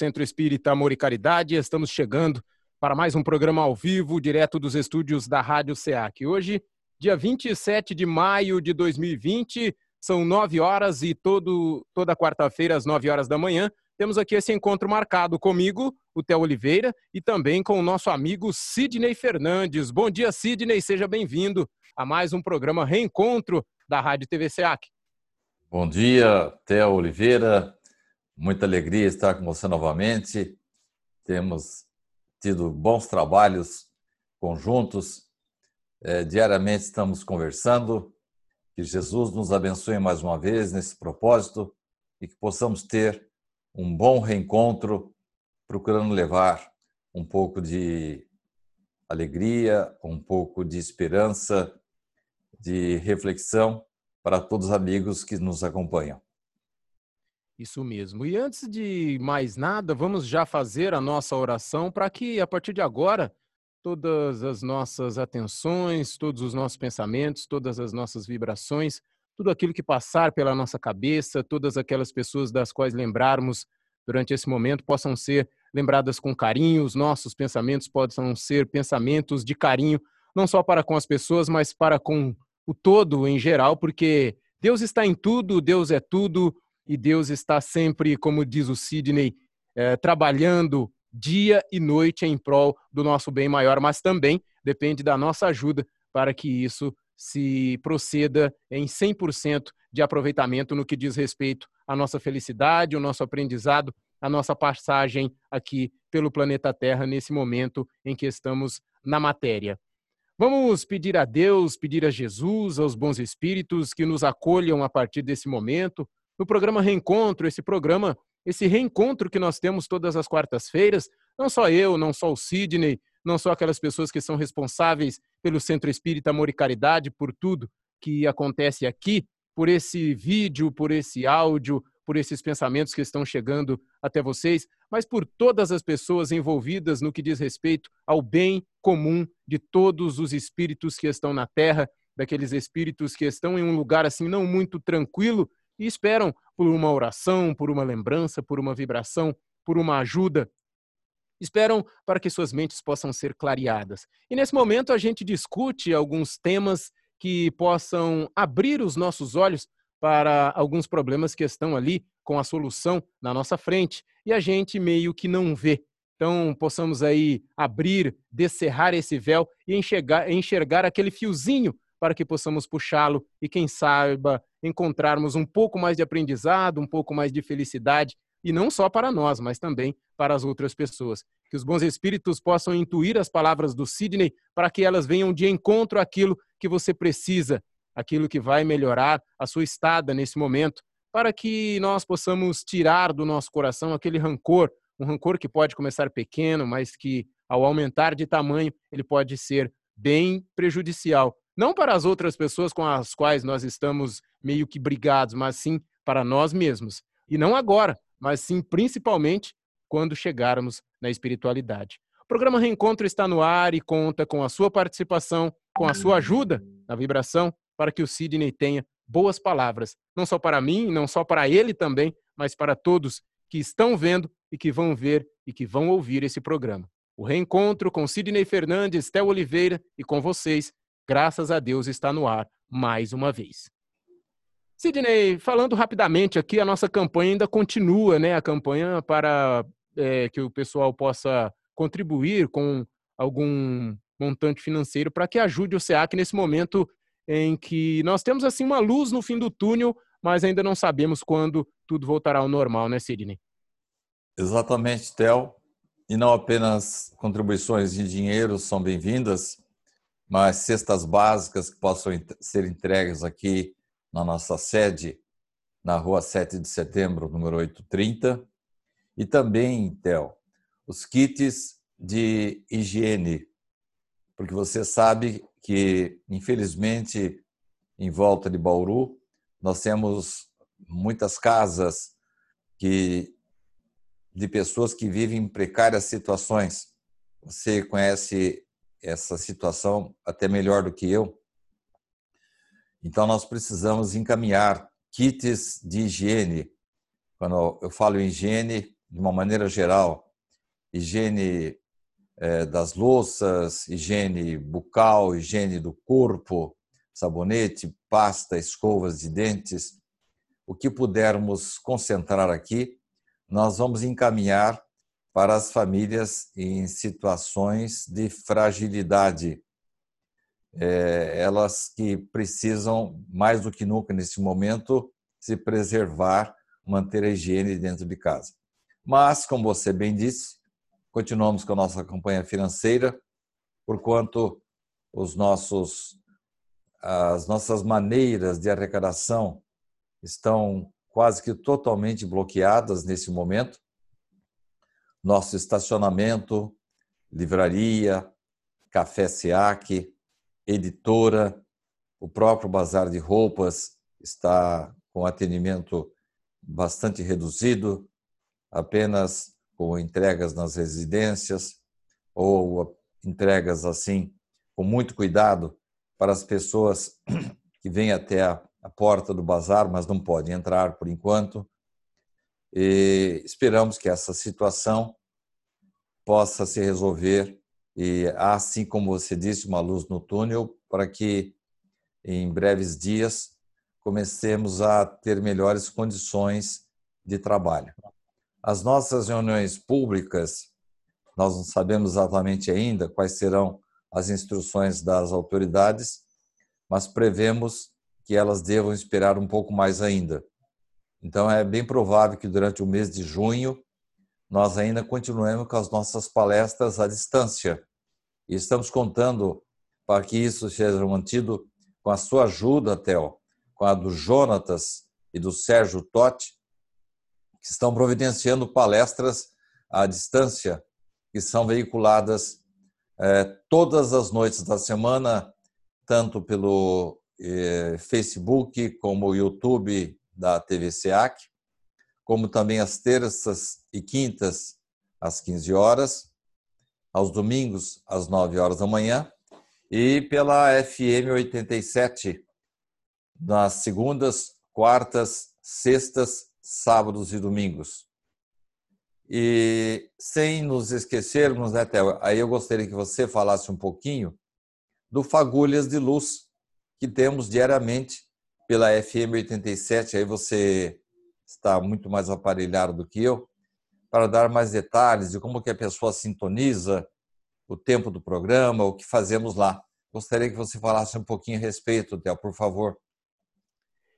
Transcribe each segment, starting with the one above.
Centro Espírita Amor e Caridade. Estamos chegando para mais um programa ao vivo, direto dos estúdios da Rádio SEAC. Hoje, dia 27 de maio de 2020, são nove horas e todo, toda quarta-feira, às nove horas da manhã, temos aqui esse encontro marcado comigo, o Theo Oliveira, e também com o nosso amigo Sidney Fernandes. Bom dia, Sidney, seja bem-vindo a mais um programa Reencontro da Rádio TV SEAC. Bom dia, Theo Oliveira. Muita alegria estar com você novamente. Temos tido bons trabalhos conjuntos. É, diariamente estamos conversando. Que Jesus nos abençoe mais uma vez nesse propósito e que possamos ter um bom reencontro, procurando levar um pouco de alegria, um pouco de esperança, de reflexão para todos os amigos que nos acompanham. Isso mesmo. E antes de mais nada, vamos já fazer a nossa oração para que, a partir de agora, todas as nossas atenções, todos os nossos pensamentos, todas as nossas vibrações, tudo aquilo que passar pela nossa cabeça, todas aquelas pessoas das quais lembrarmos durante esse momento possam ser lembradas com carinho, os nossos pensamentos possam ser pensamentos de carinho, não só para com as pessoas, mas para com o todo em geral, porque Deus está em tudo, Deus é tudo, e Deus está sempre, como diz o Sidney, é, trabalhando dia e noite em prol do nosso bem maior, mas também depende da nossa ajuda para que isso se proceda em 100% de aproveitamento no que diz respeito à nossa felicidade, o nosso aprendizado, a nossa passagem aqui pelo planeta Terra nesse momento em que estamos na matéria. Vamos pedir a Deus, pedir a Jesus, aos bons espíritos que nos acolham a partir desse momento, no programa Reencontro, esse programa, esse reencontro que nós temos todas as quartas-feiras, não só eu, não só o Sidney, não só aquelas pessoas que são responsáveis pelo Centro Espírita Amor e Caridade, por tudo que acontece aqui, por esse vídeo, por esse áudio, por esses pensamentos que estão chegando até vocês, mas por todas as pessoas envolvidas no que diz respeito ao bem comum de todos os espíritos que estão na Terra, daqueles espíritos que estão em um lugar assim não muito tranquilo e esperam por uma oração, por uma lembrança, por uma vibração, por uma ajuda. Esperam para que suas mentes possam ser clareadas. E nesse momento a gente discute alguns temas que possam abrir os nossos olhos para alguns problemas que estão ali com a solução na nossa frente e a gente meio que não vê. Então, possamos aí abrir, descerrar esse véu e enxergar, enxergar aquele fiozinho para que possamos puxá-lo e, quem saiba, encontrarmos um pouco mais de aprendizado, um pouco mais de felicidade, e não só para nós, mas também para as outras pessoas. Que os bons espíritos possam intuir as palavras do Sidney para que elas venham de encontro àquilo que você precisa, aquilo que vai melhorar a sua estada nesse momento, para que nós possamos tirar do nosso coração aquele rancor, um rancor que pode começar pequeno, mas que ao aumentar de tamanho, ele pode ser bem prejudicial não para as outras pessoas com as quais nós estamos meio que brigados, mas sim para nós mesmos. E não agora, mas sim principalmente quando chegarmos na espiritualidade. O programa Reencontro está no ar e conta com a sua participação, com a sua ajuda na vibração, para que o Sidney tenha boas palavras, não só para mim, não só para ele também, mas para todos que estão vendo e que vão ver e que vão ouvir esse programa. O reencontro com Sidney Fernandes, Théo Oliveira e com vocês graças a Deus, está no ar mais uma vez. Sidney, falando rapidamente aqui, a nossa campanha ainda continua, né? A campanha para é, que o pessoal possa contribuir com algum montante financeiro para que ajude o SEAC nesse momento em que nós temos assim uma luz no fim do túnel, mas ainda não sabemos quando tudo voltará ao normal, né, Sidney? Exatamente, Tel. E não apenas contribuições de dinheiro são bem-vindas, mas cestas básicas que possam ser entregues aqui na nossa sede, na rua 7 de setembro, número 830. E também, Theo, os kits de higiene, porque você sabe que, infelizmente, em volta de Bauru, nós temos muitas casas que de pessoas que vivem em precárias situações. Você conhece essa situação até melhor do que eu. Então, nós precisamos encaminhar kits de higiene. Quando eu falo higiene, de uma maneira geral, higiene é, das louças, higiene bucal, higiene do corpo, sabonete, pasta, escovas de dentes, o que pudermos concentrar aqui, nós vamos encaminhar para as famílias em situações de fragilidade. É, elas que precisam, mais do que nunca nesse momento, se preservar, manter a higiene dentro de casa. Mas, como você bem disse, continuamos com a nossa campanha financeira, porquanto os nossos, as nossas maneiras de arrecadação estão quase que totalmente bloqueadas nesse momento. Nosso estacionamento, livraria, café SEAC, editora, o próprio bazar de roupas está com atendimento bastante reduzido, apenas com entregas nas residências ou entregas assim com muito cuidado para as pessoas que vêm até a porta do bazar, mas não pode entrar por enquanto. E esperamos que essa situação possa se resolver e assim como você disse, uma luz no túnel para que em breves dias comecemos a ter melhores condições de trabalho. As nossas reuniões públicas, nós não sabemos exatamente ainda quais serão as instruções das autoridades, mas prevemos que elas devam esperar um pouco mais ainda. Então, é bem provável que durante o mês de junho nós ainda continuemos com as nossas palestras à distância. E estamos contando para que isso seja mantido com a sua ajuda, Theo, com a do Jonatas e do Sérgio Totti, que estão providenciando palestras à distância, que são veiculadas eh, todas as noites da semana, tanto pelo eh, Facebook, como YouTube da TV SEAC, como também às terças e quintas às 15 horas, aos domingos às 9 horas da manhã e pela FM 87 nas segundas, quartas, sextas, sábados e domingos. E sem nos esquecermos, né, Theo, aí eu gostaria que você falasse um pouquinho do Fagulhas de Luz, que temos diariamente pela FM 87. Aí você está muito mais aparelhado do que eu para dar mais detalhes de como que a pessoa sintoniza o tempo do programa, o que fazemos lá. Gostaria que você falasse um pouquinho a respeito, Theo, por favor.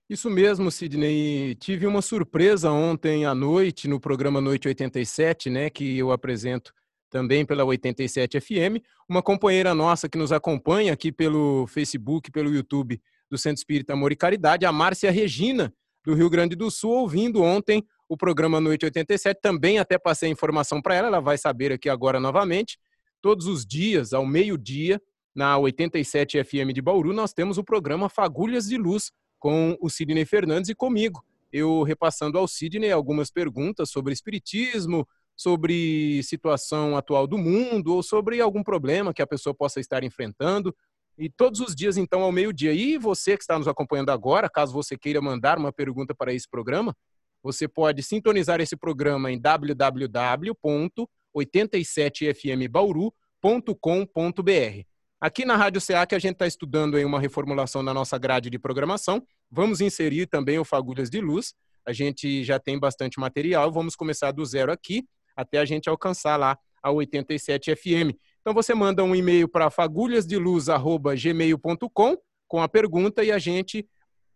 Isso mesmo, Sidney. Tive uma surpresa ontem à noite no programa Noite 87, né, que eu apresento também pela 87 FM, uma companheira nossa que nos acompanha aqui pelo Facebook, pelo YouTube do Centro Espírita Amor e Caridade, a Márcia Regina, do Rio Grande do Sul, ouvindo ontem o programa Noite 87. Também até passei a informação para ela, ela vai saber aqui agora novamente. Todos os dias, ao meio-dia, na 87 FM de Bauru, nós temos o programa Fagulhas de Luz com o Sidney Fernandes e comigo. Eu repassando ao Sidney algumas perguntas sobre espiritismo, sobre situação atual do mundo ou sobre algum problema que a pessoa possa estar enfrentando. E todos os dias, então, ao meio-dia. E você que está nos acompanhando agora, caso você queira mandar uma pergunta para esse programa, você pode sintonizar esse programa em www.87fmbauru.com.br. Aqui na Rádio que a gente está estudando aí uma reformulação da nossa grade de programação. Vamos inserir também o Fagulhas de Luz. A gente já tem bastante material. Vamos começar do zero aqui até a gente alcançar lá a 87 FM. Então você manda um e-mail para fagulhasdeluz@gmail.com com a pergunta e a gente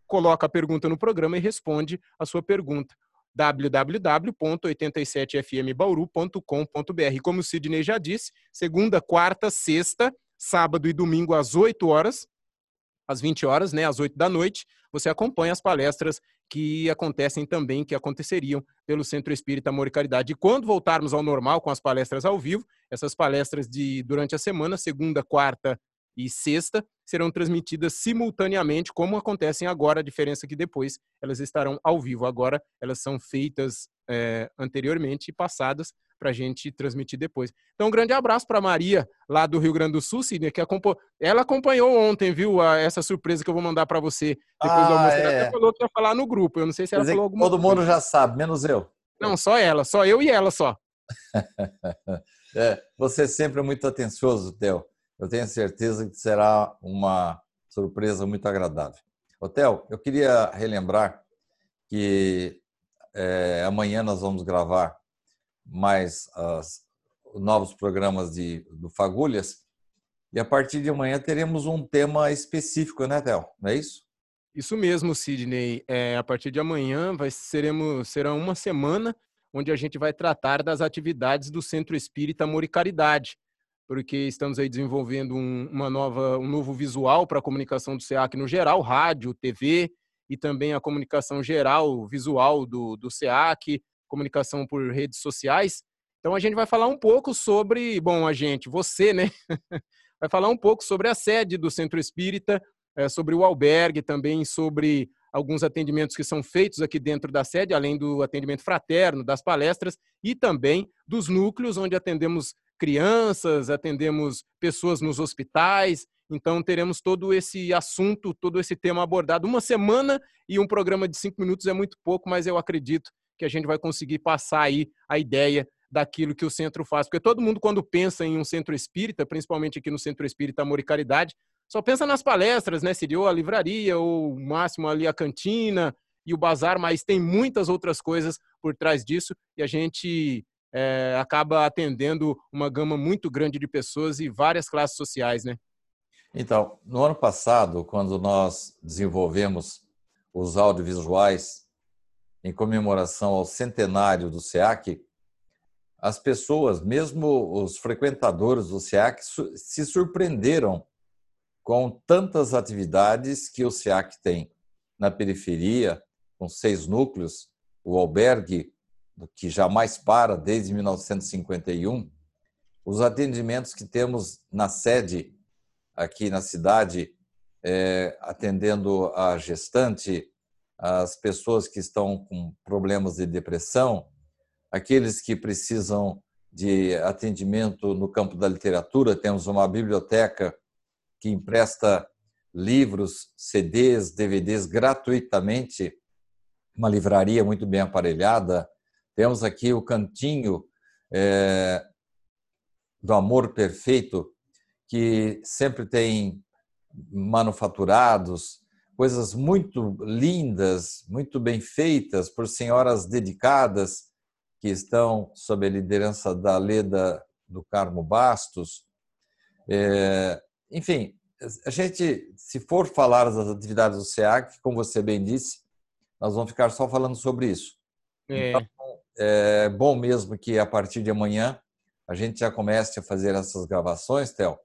coloca a pergunta no programa e responde a sua pergunta www.87fmbauru.com.br. Como o Sidney já disse, segunda, quarta, sexta, sábado e domingo às 8 horas, às 20 horas, né, às 8 da noite, você acompanha as palestras que acontecem também, que aconteceriam pelo Centro Espírita Amor e Caridade. E quando voltarmos ao normal com as palestras ao vivo, essas palestras de durante a semana, segunda, quarta e sexta, serão transmitidas simultaneamente, como acontecem agora, a diferença é que depois elas estarão ao vivo. Agora elas são feitas é, anteriormente e passadas para a gente transmitir depois. Então, um grande abraço para Maria, lá do Rio Grande do Sul, Sidney, que acompanhou. Ela acompanhou ontem, viu, a, essa surpresa que eu vou mandar para você depois ah, do almoço. Ela é. falou que ia falar no grupo. Eu não sei se ela falou alguma Todo coisa. mundo já sabe, menos eu. Não, só ela, só eu e ela só. é, você é sempre muito atencioso, Theo. Eu tenho certeza que será uma surpresa muito agradável. Theo, eu queria relembrar que é, amanhã nós vamos gravar mais as, novos programas de, do Fagulhas e a partir de amanhã teremos um tema específico, né, Theo? Não é isso? Isso mesmo, Sidney. É, a partir de amanhã vai, seremos, será uma semana onde a gente vai tratar das atividades do Centro Espírita Amor e Caridade, porque estamos aí desenvolvendo um, uma nova, um novo visual para a comunicação do SEAC no geral, rádio, TV e também a comunicação geral, visual do, do SEAC, comunicação por redes sociais. Então a gente vai falar um pouco sobre, bom, a gente, você, né? vai falar um pouco sobre a sede do Centro Espírita, é, sobre o albergue, também sobre alguns atendimentos que são feitos aqui dentro da sede, além do atendimento fraterno, das palestras e também dos núcleos onde atendemos crianças, atendemos pessoas nos hospitais. Então teremos todo esse assunto, todo esse tema abordado. Uma semana e um programa de cinco minutos é muito pouco, mas eu acredito que a gente vai conseguir passar aí a ideia daquilo que o centro faz. Porque todo mundo, quando pensa em um centro espírita, principalmente aqui no Centro Espírita Amor e Caridade, só pensa nas palestras, né? Seria ou a livraria, ou o máximo ali a cantina e o bazar, mas tem muitas outras coisas por trás disso e a gente é, acaba atendendo uma gama muito grande de pessoas e várias classes sociais, né? Então, no ano passado, quando nós desenvolvemos os audiovisuais em comemoração ao centenário do SEAC, as pessoas, mesmo os frequentadores do SEAC, se surpreenderam com tantas atividades que o SEAC tem na periferia, com seis núcleos, o albergue, que jamais para desde 1951, os atendimentos que temos na sede aqui na cidade, é, atendendo a gestante, as pessoas que estão com problemas de depressão, aqueles que precisam de atendimento no campo da literatura, temos uma biblioteca que empresta livros, CDs, DVDs gratuitamente, uma livraria muito bem aparelhada. Temos aqui o cantinho é, do Amor Perfeito, que sempre tem manufaturados, coisas muito lindas, muito bem feitas por senhoras dedicadas que estão sob a liderança da Leda do Carmo Bastos. É, enfim, a gente, se for falar das atividades do SEAC, como você bem disse, nós vamos ficar só falando sobre isso. É. Então, é bom mesmo que a partir de amanhã a gente já comece a fazer essas gravações, Theo,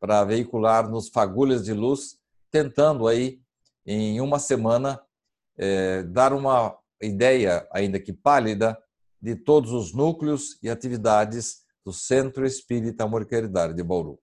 para veicular nos fagulhas de luz, tentando aí, em uma semana, é, dar uma ideia, ainda que pálida, de todos os núcleos e atividades do Centro Espírita Amor e Caridade de Bauru.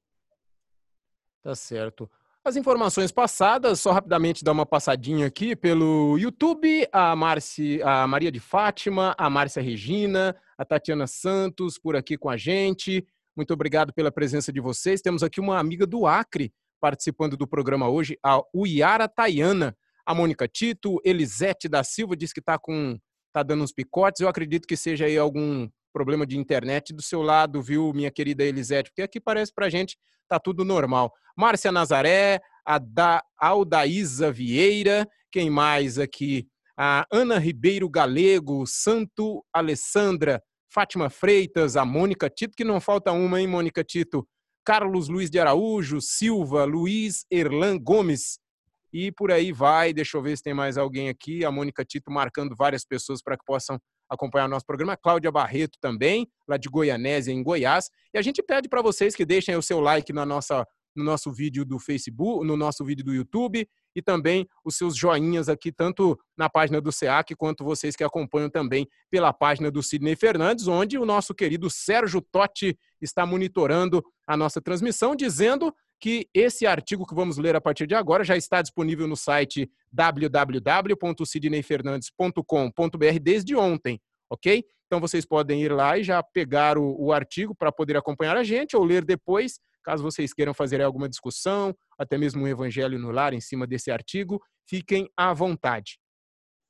Tá certo. As informações passadas, só rapidamente dar uma passadinha aqui pelo YouTube, a, Marci, a Maria de Fátima, a Márcia Regina, a Tatiana Santos por aqui com a gente. Muito obrigado pela presença de vocês. Temos aqui uma amiga do Acre participando do programa hoje, a Uiara Tayana. A Mônica Tito, Elisete da Silva diz que está com tá dando uns picotes. Eu acredito que seja aí algum problema de internet do seu lado, viu, minha querida Elisete? Porque aqui parece pra gente tá tudo normal. Márcia Nazaré, a da Aldaísa Vieira, quem mais aqui? A Ana Ribeiro Galego, Santo Alessandra, Fátima Freitas, a Mônica Tito, que não falta uma, hein, Mônica Tito? Carlos Luiz de Araújo, Silva, Luiz Erlan Gomes, e por aí vai. Deixa eu ver se tem mais alguém aqui. A Mônica Tito marcando várias pessoas para que possam acompanhar nosso programa. Cláudia Barreto também, lá de Goianésia, em Goiás. E a gente pede para vocês que deixem o seu like na nossa, no nosso vídeo do Facebook, no nosso vídeo do YouTube e também os seus joinhas aqui, tanto na página do SEAC, quanto vocês que acompanham também pela página do Sidney Fernandes, onde o nosso querido Sérgio Totti está monitorando a nossa transmissão, dizendo que esse artigo que vamos ler a partir de agora já está disponível no site www.sidneyfernandes.com.br desde ontem, ok? Então vocês podem ir lá e já pegar o, o artigo para poder acompanhar a gente ou ler depois, caso vocês queiram fazer alguma discussão, até mesmo um evangelho no lar em cima desse artigo, fiquem à vontade.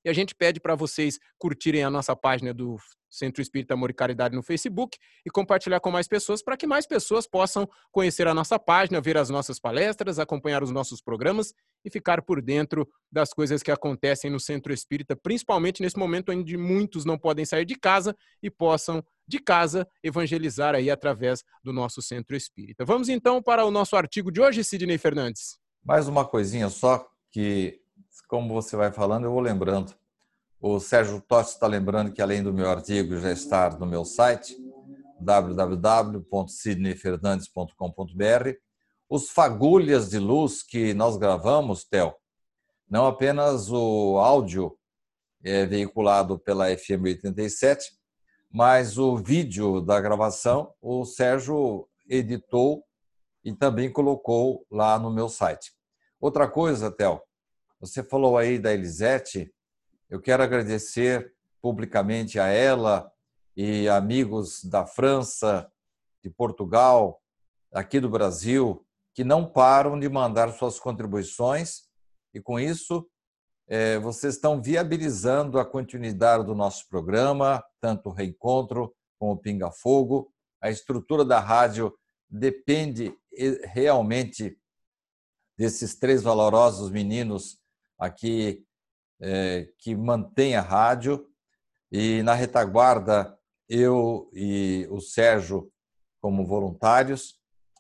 E a gente pede para vocês curtirem a nossa página do Centro Espírita Amor e Caridade no Facebook e compartilhar com mais pessoas para que mais pessoas possam conhecer a nossa página, ver as nossas palestras, acompanhar os nossos programas e ficar por dentro das coisas que acontecem no Centro Espírita, principalmente nesse momento onde muitos não podem sair de casa e possam de casa evangelizar aí através do nosso Centro Espírita. Vamos então para o nosso artigo de hoje, Sidney Fernandes. Mais uma coisinha só que como você vai falando, eu vou lembrando. O Sérgio Tossi está lembrando que, além do meu artigo já estar no meu site, www.sidneyfernandes.com.br, os fagulhas de luz que nós gravamos, Theo, não apenas o áudio é veiculado pela FM 87, mas o vídeo da gravação o Sérgio editou e também colocou lá no meu site. Outra coisa, Theo, você falou aí da Elisete, eu quero agradecer publicamente a ela e amigos da França, de Portugal, aqui do Brasil, que não param de mandar suas contribuições e, com isso, é, vocês estão viabilizando a continuidade do nosso programa, tanto o Reencontro como o Pinga Fogo. A estrutura da rádio depende realmente desses três valorosos meninos aqui é, que mantém a rádio. E na retaguarda, eu e o Sérgio como voluntários,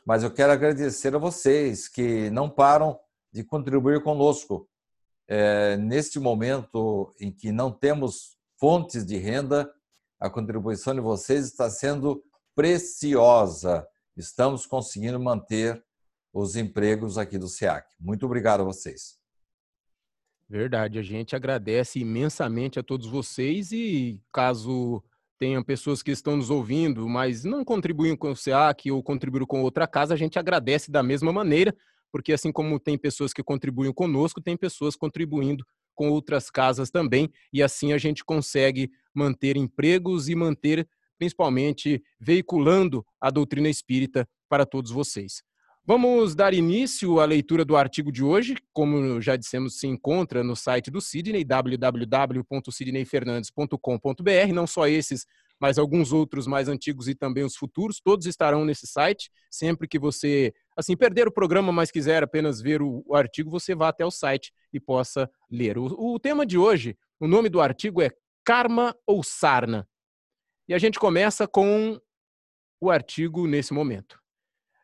mas eu quero agradecer a vocês que não param de contribuir conosco. É, neste momento em que não temos fontes de renda, a contribuição de vocês está sendo preciosa. Estamos conseguindo manter os empregos aqui do SEAC. Muito obrigado a vocês. Verdade, a gente agradece imensamente a todos vocês e caso tenham pessoas que estão nos ouvindo, mas não contribuem com o SEAC ou contribuíram com outra casa, a gente agradece da mesma maneira, porque assim como tem pessoas que contribuem conosco, tem pessoas contribuindo com outras casas também, e assim a gente consegue manter empregos e manter, principalmente, veiculando a doutrina espírita para todos vocês. Vamos dar início à leitura do artigo de hoje. Como já dissemos, se encontra no site do Sidney, www.sidneyfernandes.com.br. Não só esses, mas alguns outros mais antigos e também os futuros, todos estarão nesse site. Sempre que você, assim, perder o programa, mas quiser apenas ver o, o artigo, você vá até o site e possa ler. O, o tema de hoje, o nome do artigo é Karma ou Sarna. E a gente começa com o artigo nesse momento.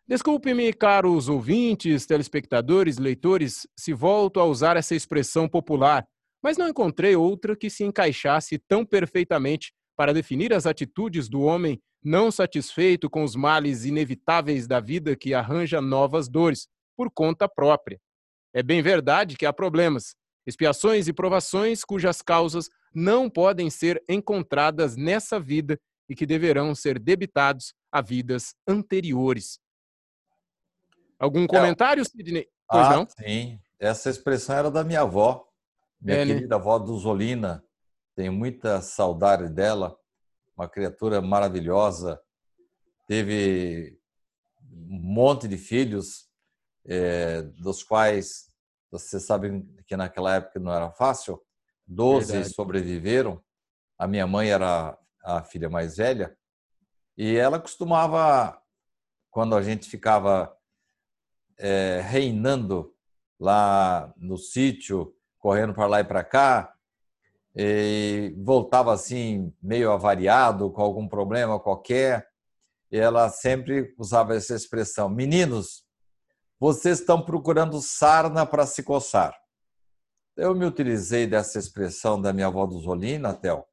Desculpe-me, caros ouvintes, telespectadores, leitores, se volto a usar essa expressão popular, mas não encontrei outra que se encaixasse tão perfeitamente para definir as atitudes do homem não satisfeito com os males inevitáveis da vida que arranja novas dores, por conta própria. É bem verdade que há problemas, expiações e provações cujas causas não podem ser encontradas nessa vida e que deverão ser debitados a vidas anteriores. Algum comentário, Sidney? Pois ah, não? Sim, essa expressão era da minha avó, minha é, né? querida né? avó Duzolina. Tenho muita saudade dela, uma criatura maravilhosa. Teve um monte de filhos, é, dos quais você sabe que naquela época não era fácil. Doze Verdade. sobreviveram. A minha mãe era a filha mais velha e ela costumava, quando a gente ficava é, reinando lá no sítio, correndo para lá e para cá, e voltava assim meio avariado, com algum problema qualquer, e ela sempre usava essa expressão: Meninos, vocês estão procurando sarna para se coçar. Eu me utilizei dessa expressão da minha avó Duzolina, Théo.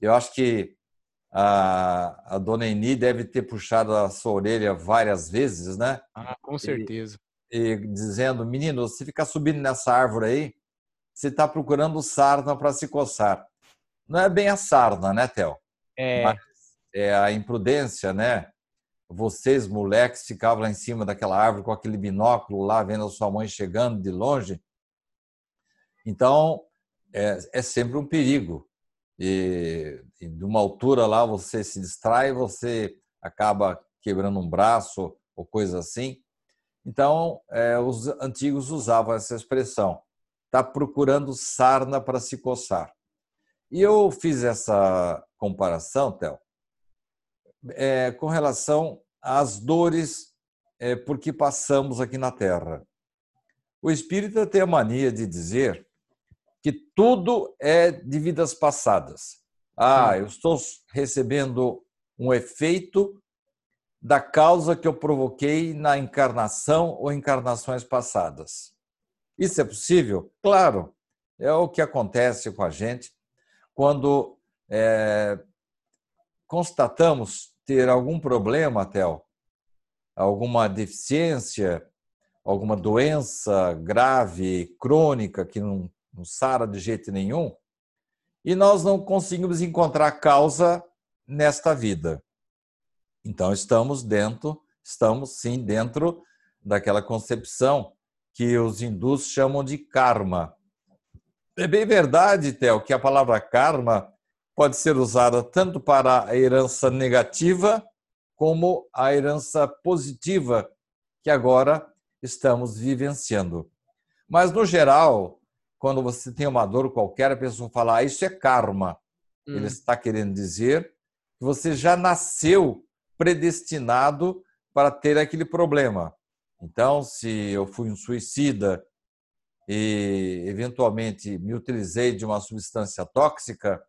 Eu acho que a, a dona Eni deve ter puxado a sua orelha várias vezes, né? Ah, com certeza. E, e dizendo, menino, se ficar subindo nessa árvore aí, você está procurando sarna para se coçar. Não é bem a sarna, né, Theo? É. Mas é a imprudência, né? Vocês, moleques, ficavam lá em cima daquela árvore com aquele binóculo lá, vendo a sua mãe chegando de longe. Então, é, é sempre um perigo e, e de uma altura lá você se distrai, você acaba quebrando um braço ou coisa assim. Então, é, os antigos usavam essa expressão. está procurando sarna para se coçar. E eu fiz essa comparação, Théo, é, com relação às dores é, por que passamos aqui na Terra. O espírita tem a mania de dizer que tudo é de vidas passadas. Ah, eu estou recebendo um efeito da causa que eu provoquei na encarnação ou encarnações passadas. Isso é possível? Claro, é o que acontece com a gente quando é, constatamos ter algum problema, Tel, alguma deficiência, alguma doença grave, crônica, que não, não sara de jeito nenhum, e nós não conseguimos encontrar causa nesta vida. Então estamos dentro, estamos sim dentro daquela concepção que os hindus chamam de karma. É bem verdade, Theo, que a palavra karma pode ser usada tanto para a herança negativa como a herança positiva que agora estamos vivenciando. Mas, no geral, quando você tem uma dor qualquer, a pessoa fala, ah, isso é karma. Hum. Ele está querendo dizer que você já nasceu predestinado para ter aquele problema. Então, se eu fui um suicida e eventualmente me utilizei de uma substância tóxica,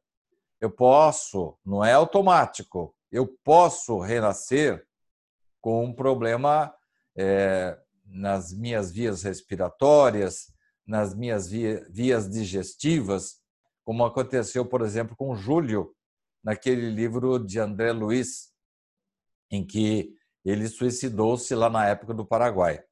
eu posso, não é automático, eu posso renascer com um problema é, nas minhas vias respiratórias, nas minhas vias digestivas, como aconteceu, por exemplo, com Júlio, naquele livro de André Luiz, em que ele suicidou-se lá na época do Paraguai.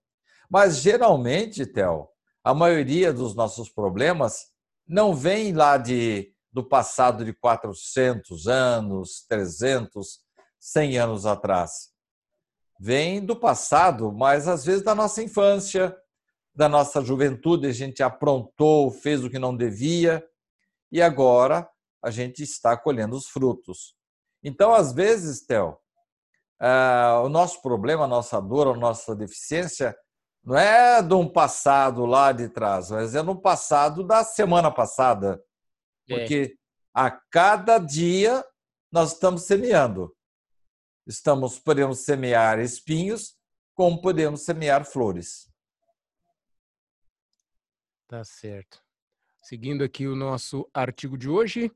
Mas, geralmente, Theo, a maioria dos nossos problemas não vem lá de do passado de 400 anos, 300, 100 anos atrás. Vem do passado, mas às vezes da nossa infância, da nossa juventude, a gente aprontou, fez o que não devia e agora a gente está colhendo os frutos. Então, às vezes, Theo, uh, o nosso problema, a nossa dor, a nossa deficiência não é de um passado lá de trás, mas é no passado da semana passada, é. Porque a cada dia nós estamos semeando. Estamos podemos semear espinhos, como podemos semear flores. Tá certo. Seguindo aqui o nosso artigo de hoje,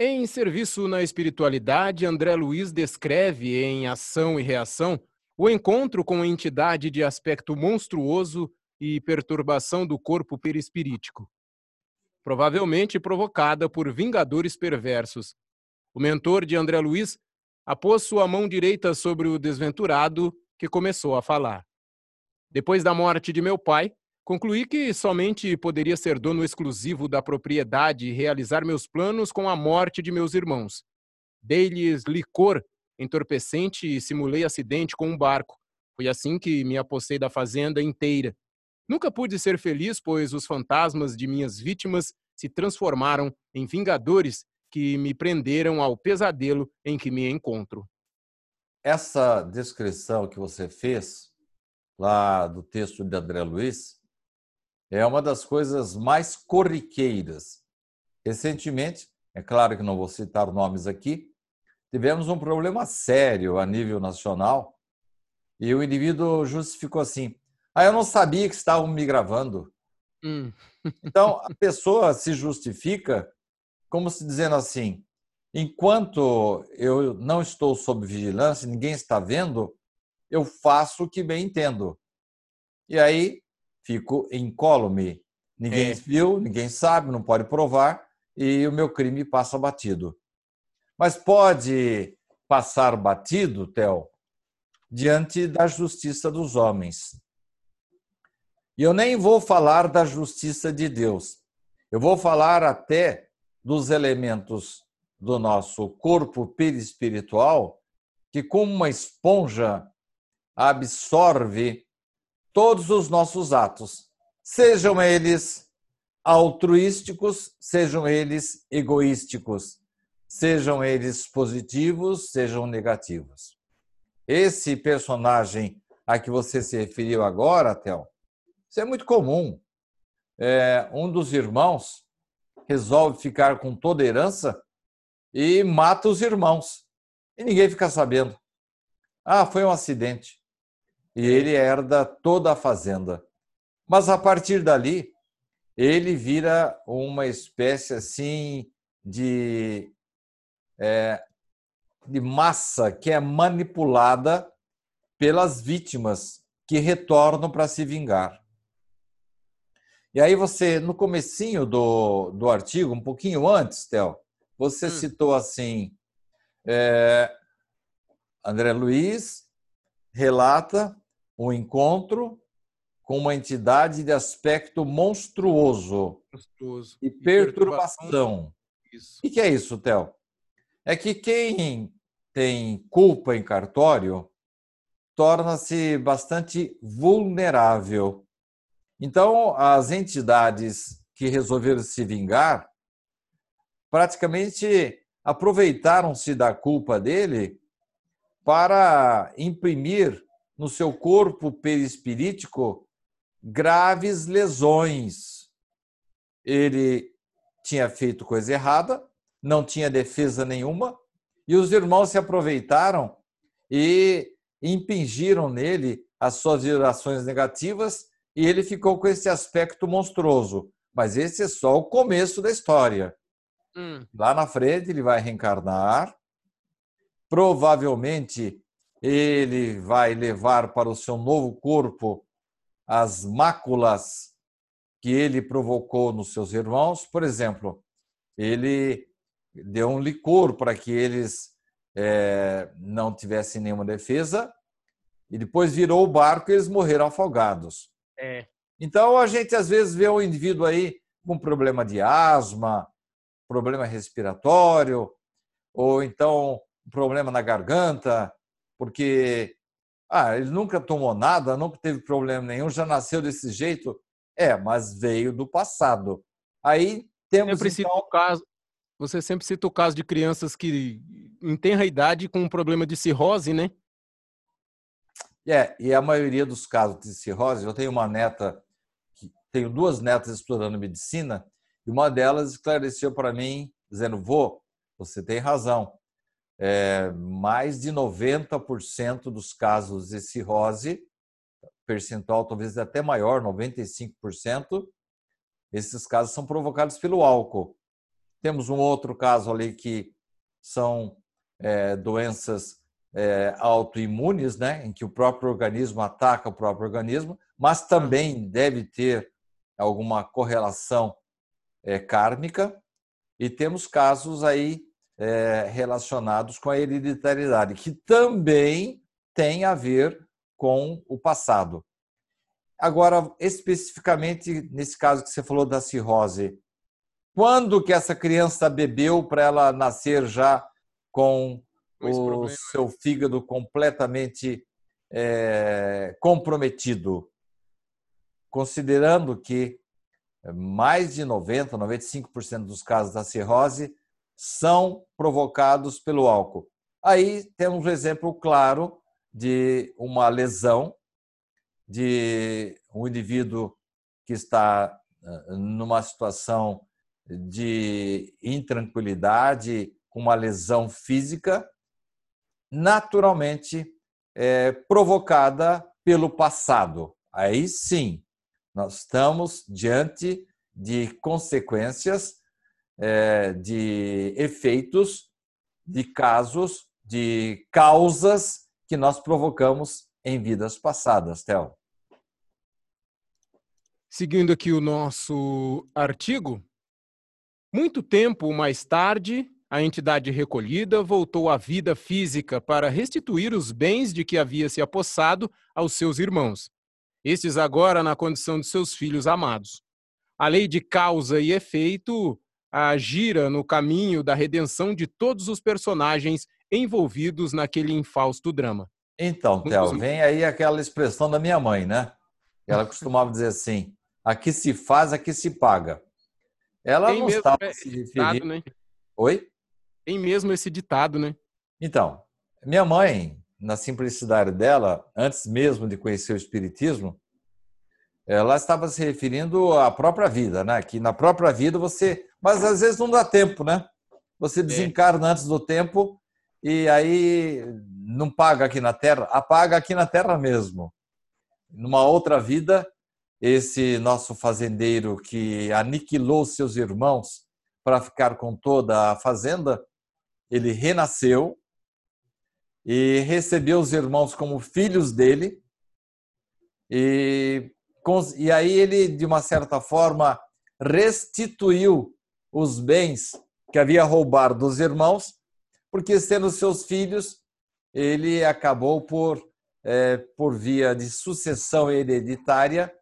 em Serviço na Espiritualidade, André Luiz descreve em Ação e Reação o encontro com a entidade de aspecto monstruoso e perturbação do corpo perispirítico provavelmente provocada por vingadores perversos. O mentor de André Luiz apôs sua mão direita sobre o desventurado, que começou a falar. Depois da morte de meu pai, concluí que somente poderia ser dono exclusivo da propriedade e realizar meus planos com a morte de meus irmãos. Dei-lhes licor entorpecente e simulei acidente com um barco. Foi assim que me apossei da fazenda inteira. Nunca pude ser feliz, pois os fantasmas de minhas vítimas se transformaram em vingadores que me prenderam ao pesadelo em que me encontro. Essa descrição que você fez lá do texto de André Luiz é uma das coisas mais corriqueiras. Recentemente, é claro que não vou citar nomes aqui, tivemos um problema sério a nível nacional e o indivíduo justificou assim: ah, eu não sabia que estavam me gravando. Hum. então, a pessoa se justifica como se dizendo assim: enquanto eu não estou sob vigilância, ninguém está vendo, eu faço o que bem entendo. E aí fico incólume. Ninguém é. viu, ninguém sabe, não pode provar, e o meu crime passa batido. Mas pode passar batido, Theo, diante da justiça dos homens. E eu nem vou falar da justiça de Deus. Eu vou falar até dos elementos do nosso corpo perispiritual, que, como uma esponja, absorve todos os nossos atos, sejam eles altruísticos, sejam eles egoísticos, sejam eles positivos, sejam negativos. Esse personagem a que você se referiu agora, Théo, isso é muito comum. é, um dos irmãos resolve ficar com toda a herança e mata os irmãos. E ninguém fica sabendo. Ah, foi um acidente. E ele herda toda a fazenda. Mas a partir dali, ele vira uma espécie assim de, é, de massa que é manipulada pelas vítimas que retornam para se vingar. E aí você, no comecinho do, do artigo, um pouquinho antes, Theo, você hum. citou assim, é, André Luiz relata um encontro com uma entidade de aspecto monstruoso, monstruoso. e perturbação. O que é isso, Theo? É que quem tem culpa em cartório torna-se bastante vulnerável. Então, as entidades que resolveram se vingar praticamente aproveitaram-se da culpa dele para imprimir no seu corpo perispirítico graves lesões. Ele tinha feito coisa errada, não tinha defesa nenhuma, e os irmãos se aproveitaram e impingiram nele as suas vibrações negativas e ele ficou com esse aspecto monstruoso. Mas esse é só o começo da história. Hum. Lá na frente ele vai reencarnar, provavelmente ele vai levar para o seu novo corpo as máculas que ele provocou nos seus irmãos. Por exemplo, ele deu um licor para que eles é, não tivessem nenhuma defesa e depois virou o barco e eles morreram afogados. É. Então a gente às vezes vê um indivíduo aí com problema de asma, problema respiratório, ou então um problema na garganta, porque ah, ele nunca tomou nada, nunca teve problema nenhum, já nasceu desse jeito. É, mas veio do passado. Aí temos sempre então... o caso, você sempre cita o caso de crianças que em tenra idade com um problema de cirrose, né? É, e a maioria dos casos de cirrose, eu tenho uma neta, tenho duas netas estudando medicina, e uma delas esclareceu para mim, dizendo: vô, você tem razão é, mais de 90% dos casos de cirrose, percentual talvez até maior, 95%, esses casos são provocados pelo álcool. Temos um outro caso ali que são é, doenças é, autoimunes, né, em que o próprio organismo ataca o próprio organismo, mas também deve ter alguma correlação é, kármica. E temos casos aí é, relacionados com a hereditariedade, que também tem a ver com o passado. Agora, especificamente nesse caso que você falou da cirrose, quando que essa criança bebeu para ela nascer já com o seu fígado completamente é, comprometido? Considerando que mais de 90, 95% dos casos da cirrose são provocados pelo álcool. Aí temos um exemplo claro de uma lesão de um indivíduo que está eh, numa situação de intranquilidade, uma lesão física, naturalmente é, provocada pelo passado. Aí sim, nós estamos diante de consequências é, de efeitos, de casos, de causas que nós provocamos em vidas passadas, Theo. Seguindo aqui o nosso artigo, muito tempo mais tarde, a entidade recolhida voltou à vida física para restituir os bens de que havia se apossado aos seus irmãos, estes agora na condição de seus filhos amados. A lei de causa e efeito gira no caminho da redenção de todos os personagens envolvidos naquele infausto drama. Então, Théo, vem aí aquela expressão da minha mãe, né? Ela costumava dizer assim: aqui se faz, aqui se paga. Ela Tem não estava se referindo. Ditado, né? Oi? Tem mesmo esse ditado, né? Então, minha mãe, na simplicidade dela, antes mesmo de conhecer o Espiritismo, ela estava se referindo à própria vida, né? Que na própria vida você. Mas às vezes não dá tempo, né? Você é. desencarna antes do tempo e aí não paga aqui na Terra, apaga aqui na Terra mesmo. Numa outra vida, esse nosso fazendeiro que aniquilou seus irmãos para ficar com toda a fazenda, ele renasceu e recebeu os irmãos como filhos dele. E, e aí ele, de uma certa forma, restituiu os bens que havia roubado dos irmãos, porque sendo seus filhos, ele acabou por, é, por via de sucessão hereditária,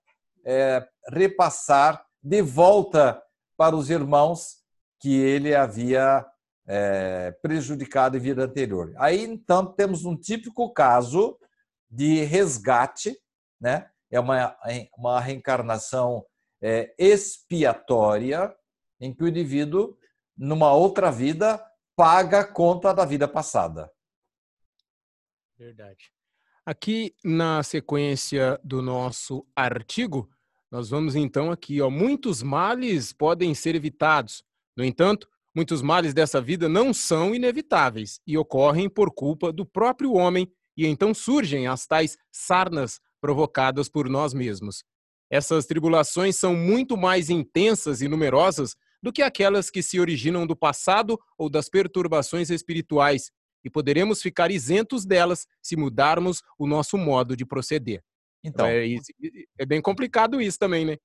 é, repassar de volta para os irmãos que ele havia é, prejudicado em vida anterior. Aí, então, temos um típico caso de resgate, né? É uma, uma reencarnação é, expiatória, em que o indivíduo, numa outra vida, paga a conta da vida passada. Verdade. Aqui na sequência do nosso artigo, nós vamos então aqui, ó, muitos males podem ser evitados. No entanto, muitos males dessa vida não são inevitáveis e ocorrem por culpa do próprio homem, e então surgem as tais sarnas provocadas por nós mesmos. Essas tribulações são muito mais intensas e numerosas do que aquelas que se originam do passado ou das perturbações espirituais, e poderemos ficar isentos delas se mudarmos o nosso modo de proceder. Então, é, é bem complicado isso também, né?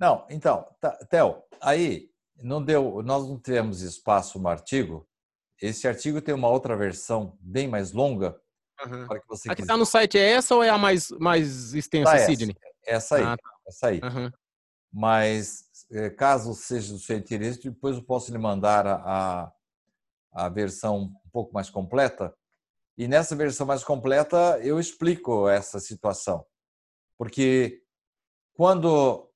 Não, então, tá, Theo, aí não deu, nós não tivemos espaço no artigo. Esse artigo tem uma outra versão bem mais longa. Uhum. Para que você Aqui está no site, é essa ou é a mais, mais extensa, tá Sidney? Essa, essa aí, ah, tá. essa aí. Uhum. Mas, é, caso seja do seu interesse, depois eu posso lhe mandar a, a versão um pouco mais completa. E nessa versão mais completa eu explico essa situação. Porque quando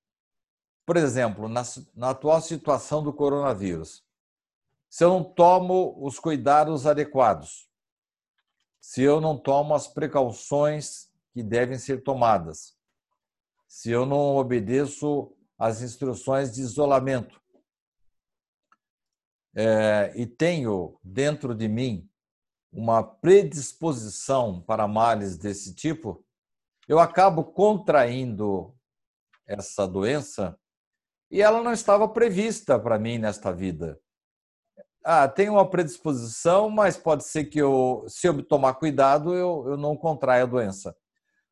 por exemplo, na, na atual situação do coronavírus, se eu não tomo os cuidados adequados, se eu não tomo as precauções que devem ser tomadas, se eu não obedeço às instruções de isolamento, é, e tenho dentro de mim uma predisposição para males desse tipo, eu acabo contraindo essa doença e ela não estava prevista para mim nesta vida. Ah, tenho uma predisposição, mas pode ser que eu, se eu tomar cuidado, eu, eu não contraia a doença.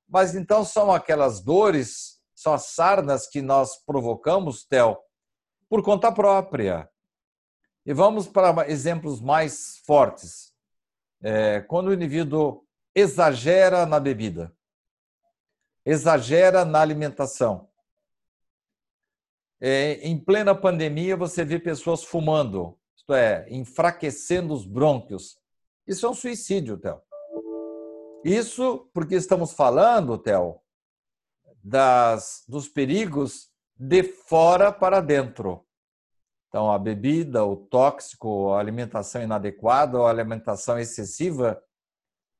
Mas então são aquelas dores, são as sarnas que nós provocamos, Tel, por conta própria. E vamos para exemplos mais fortes. É, quando o indivíduo exagera na bebida, exagera na alimentação, é, em plena pandemia, você vê pessoas fumando, isto é, enfraquecendo os brônquios. Isso é um suicídio, Theo. Isso porque estamos falando, Theo, das, dos perigos de fora para dentro. Então, a bebida, o tóxico, a alimentação inadequada, a alimentação excessiva,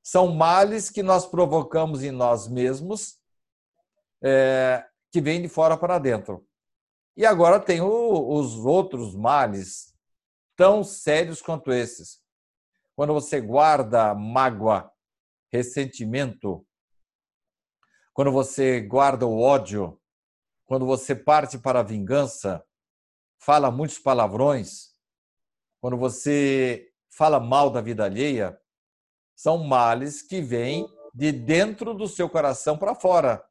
são males que nós provocamos em nós mesmos, é, que vêm de fora para dentro. E agora tem o, os outros males tão sérios quanto esses. Quando você guarda mágoa, ressentimento, quando você guarda o ódio, quando você parte para a vingança, fala muitos palavrões, quando você fala mal da vida alheia, são males que vêm de dentro do seu coração para fora.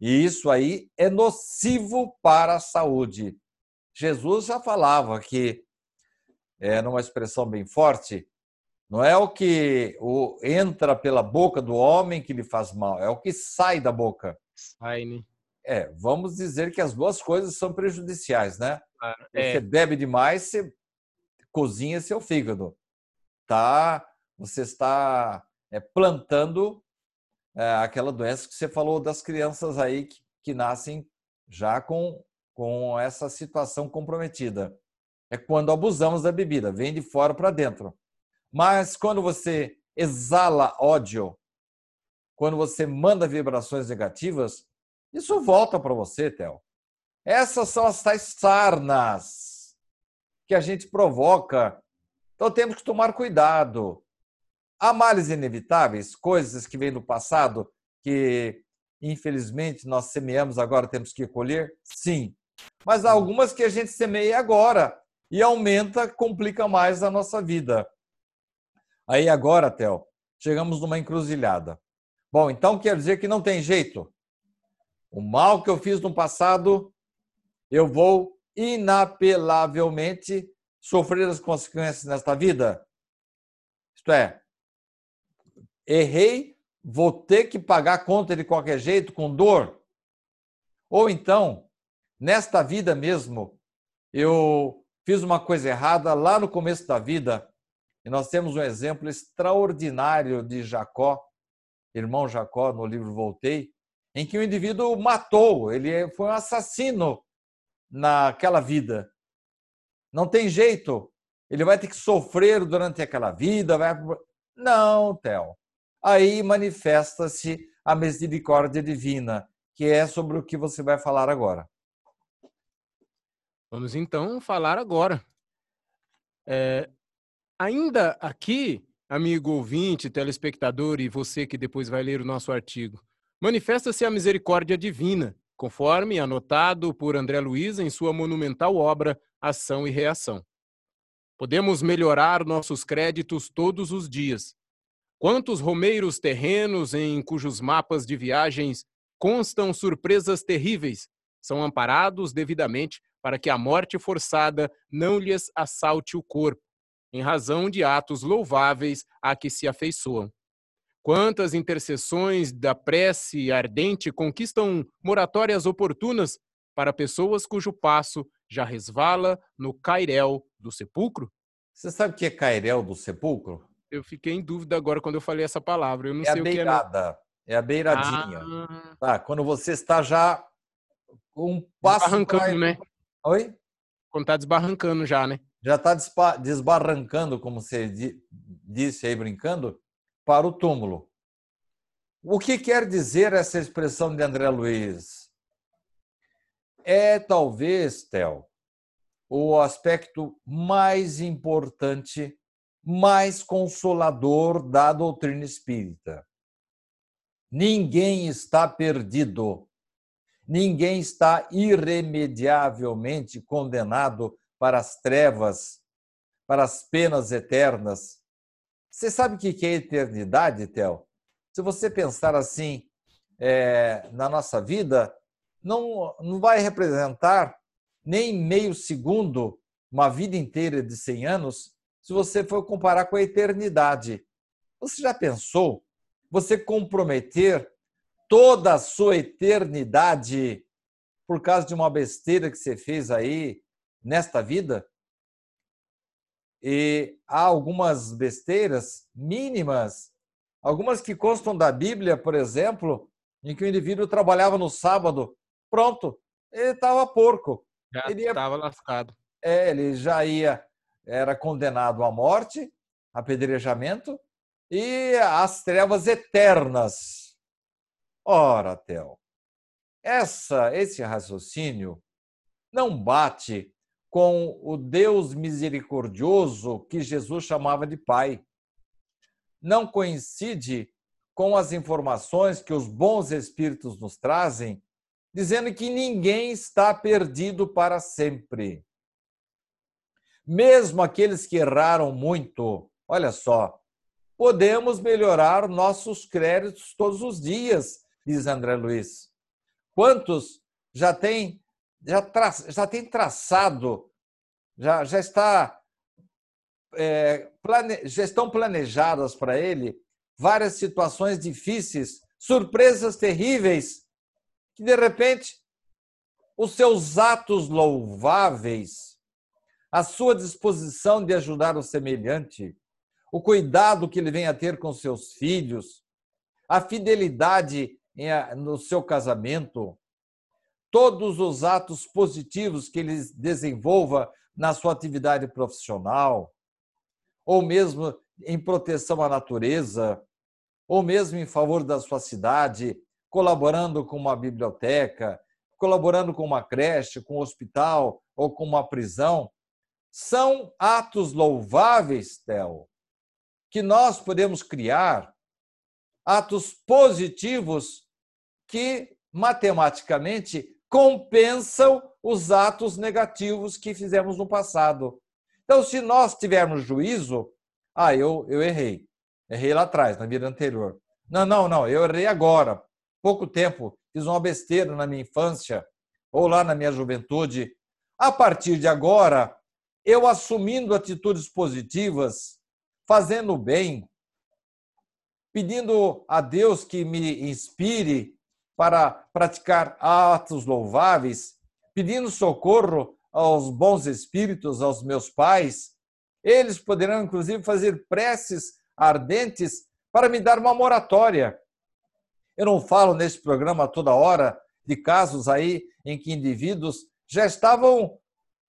E isso aí é nocivo para a saúde. Jesus já falava que, é, numa expressão bem forte, não é o que o, entra pela boca do homem que lhe faz mal, é o que sai da boca. Sai, né? É, vamos dizer que as duas coisas são prejudiciais, né? Ah, é. Você bebe demais, você cozinha seu fígado. Tá? Você está é, plantando é, aquela doença que você falou das crianças aí que, que nascem já com, com essa situação comprometida. É quando abusamos da bebida, vem de fora para dentro. Mas quando você exala ódio, quando você manda vibrações negativas, Isso volta para você, Theo. Essas são as tais sarnas que a gente provoca. Então temos que tomar cuidado. Há males inevitáveis, coisas que vêm do passado que infelizmente nós semeamos agora temos que colher? Sim. Mas há algumas que a gente semeia agora e aumenta, complica mais a nossa vida. Aí agora, Theo, chegamos numa encruzilhada. Bom, então quer dizer que não tem jeito. O mal que eu fiz no passado, eu vou inapelavelmente sofrer as consequências nesta vida. Isto é, errei, vou ter que pagar a conta de qualquer jeito, com dor. Ou então, nesta vida mesmo, eu fiz uma coisa errada lá no começo da vida, e nós temos um exemplo extraordinário de Jacó, irmão Jacó, no livro Voltei, em que o indivíduo matou, ele foi um assassino naquela vida. Não tem jeito, ele vai ter que sofrer durante aquela vida. Vai... Não, Theo. Aí manifesta-se a misericórdia divina, que é sobre o que você vai falar agora. Vamos então falar agora. É, Ainda aqui, amigo ouvinte, telespectador e você que depois vai ler o nosso artigo, manifesta-se a misericórdia divina, conforme anotado por André Luiz em sua monumental obra Ação e Reação. Podemos melhorar nossos créditos todos os dias. Quantos romeiros terrenos em cujos mapas de viagens constam surpresas terríveis são amparados devidamente para que a morte forçada não lhes assalte o corpo em razão de atos louváveis a que se afeiçoam. Quantas intercessões da prece ardente conquistam moratórias oportunas para pessoas cujo passo já resvala no cairel do sepulcro? Você sabe o que é cairel do sepulcro? Eu fiquei em dúvida agora quando eu falei essa palavra. Eu não é sei a beirada, o que é. É a beiradinha. Ah. Tá, quando você está já um passo. Desbarrancando, pra... né? Oi? Quando está desbarrancando já, né? já está desbarrancando, como você disse aí brincando, para o túmulo. O que quer dizer essa expressão de André Luiz? É talvez, Theo, o aspecto mais importante, mais consolador da doutrina espírita. Ninguém está perdido. Ninguém está irremediavelmente condenado para as trevas, para as penas eternas. Você sabe o que é eternidade, Theo? Se você pensar assim é, na nossa vida, não, não vai representar nem meio segundo, uma vida inteira de 100 anos, se você for comparar com a eternidade. Você já pensou você comprometer toda a sua eternidade por causa de uma besteira que você fez aí nesta vida. E há algumas besteiras mínimas, algumas que constam da Bíblia, por exemplo, em que o indivíduo trabalhava no sábado, pronto, ele estava porco. Já ele estava lascado. É, ele já ia, era condenado à morte, apedrejamento e às trevas eternas. Ora, Theo, essa, esse raciocínio não bate com o Deus misericordioso que Jesus chamava de Pai. Não coincide com as informações que os bons espíritos nos trazem, dizendo que ninguém está perdido para sempre. Mesmo aqueles que erraram muito, olha só, podemos melhorar nossos créditos todos os dias, diz André Luiz. Quantos já têm já, tra, já tem traçado, já, já está é, plane, já estão planejadas para ele várias situações difíceis, surpresas terríveis, que de repente os seus atos louváveis, a sua disposição de ajudar o semelhante, o cuidado que ele vem a ter com seus filhos, a fidelidade no seu casamento, todos os atos positivos que ele desenvolva na sua atividade profissional, ou mesmo em proteção à natureza, ou mesmo em favor da sua cidade, colaborando com uma biblioteca, colaborando com uma creche, com um hospital ou com uma prisão, são atos louváveis, Theo, que nós podemos criar, atos positivos que matematicamente compensam os atos negativos que fizemos no passado. Então, se nós tivermos juízo, ah, eu, eu errei. Errei lá atrás, na vida anterior. Não, não, não, eu errei agora. Pouco tempo, fiz uma besteira na minha infância ou lá na minha juventude. A partir de agora, eu assumindo atitudes positivas, fazendo o bem, pedindo a Deus que me inspire para praticar atos louváveis, pedindo socorro aos bons espíritos, aos meus pais. Eles poderão, inclusive, fazer preces ardentes para me dar uma moratória. Eu não falo nesse programa toda hora de casos aí em que indivíduos já estavam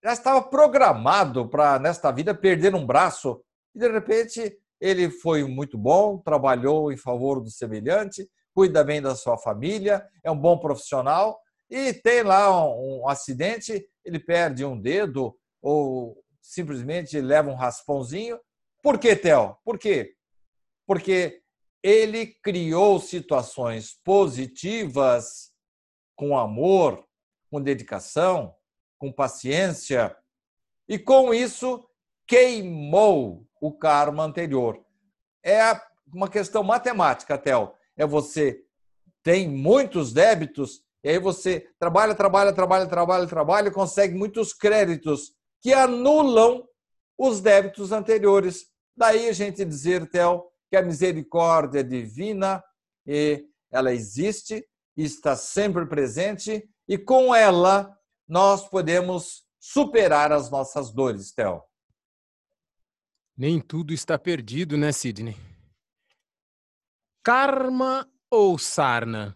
já estava programado para, nesta vida, perder um braço. E, de repente, ele foi muito bom, trabalhou em favor do semelhante, cuida bem da sua família, é um bom profissional e tem lá um, um acidente, ele perde um dedo ou simplesmente leva um raspãozinho. Por que, Theo? Por quê? Porque ele criou situações positivas com amor, com dedicação, com paciência, e com isso queimou o karma anterior. É uma questão matemática, Tel. É você tem muitos débitos, e aí você trabalha, trabalha, trabalha, trabalha, trabalha, e consegue muitos créditos que anulam os débitos anteriores. Daí a gente dizer, Tel, que a misericórdia divina ela existe, está sempre presente e com ela nós podemos superar as nossas dores, Theo. Nem tudo está perdido, né, Sidney? Karma ou sarna?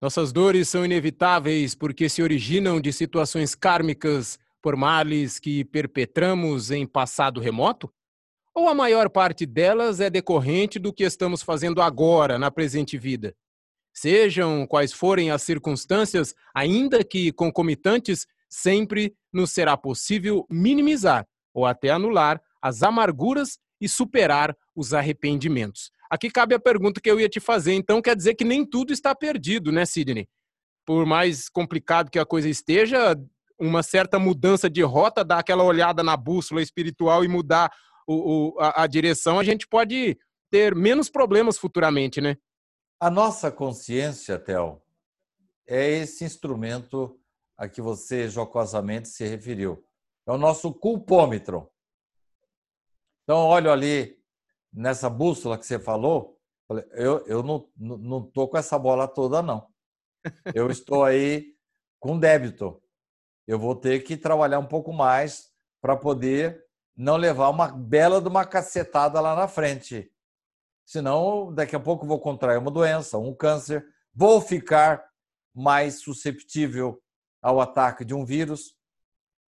Nossas dores são inevitáveis porque se originam de situações kármicas por males que perpetramos em passado remoto? Ou a maior parte delas é decorrente do que estamos fazendo agora, na presente vida? Sejam quais forem as circunstâncias, ainda que concomitantes, sempre nos será possível minimizar ou até anular as amarguras e superar os arrependimentos. Aqui cabe a pergunta que eu ia te fazer, então quer dizer que nem tudo está perdido, né, Sidney? Por mais complicado que a coisa esteja, uma certa mudança de rota, dar aquela olhada na bússola espiritual e mudar o, o, a, a direção, a gente pode ter menos problemas futuramente, né? A nossa consciência, Tel, é esse instrumento a que você jocosamente se referiu. É o nosso culpômetro. Então, olho ali nessa bússola que você falou, eu, eu não, não tô com essa bola toda, não. Eu estou aí com débito. Eu vou ter que trabalhar um pouco mais para poder não levar uma bela de uma cacetada lá na frente. Senão, daqui a pouco vou contrair uma doença, um câncer, vou ficar mais susceptível ao ataque de um vírus.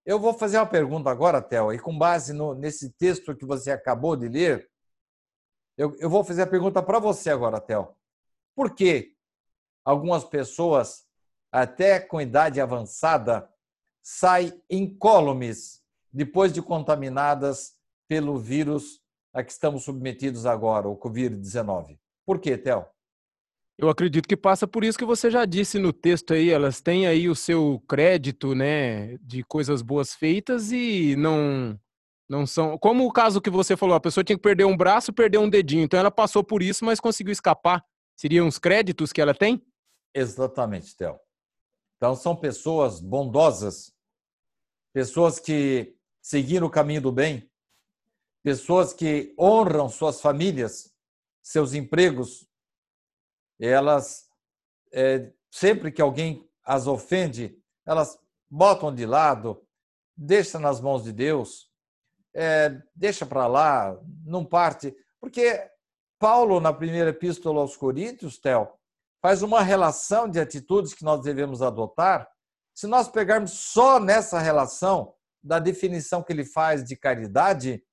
Eu vou fazer uma pergunta agora, Theo, e com base no, nesse texto que você acabou de ler, eu, eu vou fazer a pergunta para você agora, Theo. Por que algumas pessoas, até com idade avançada, saem incólumes depois de contaminadas pelo vírus a que estamos submetidos agora, o Covid-19. Por quê, Theo? Eu acredito que passa por isso que você já disse no texto aí, elas têm aí o seu crédito, né, de coisas boas feitas e não não são, como o caso que você falou, a pessoa tinha que perder um braço, perder um dedinho, então ela passou por isso, mas conseguiu escapar. Seriam os créditos que ela tem? Exatamente, Theo. Então são pessoas bondosas, pessoas que seguiram o caminho do bem, pessoas que honram suas famílias, seus empregos, elas, é, sempre que alguém as ofende, elas botam de lado, deixa nas mãos de Deus, é, deixa para lá, não parte. Porque Paulo, na primeira epístola aos Coríntios, Tel, faz uma relação de atitudes que nós devemos adotar. Se nós pegarmos só nessa relação da definição que ele faz de caridade,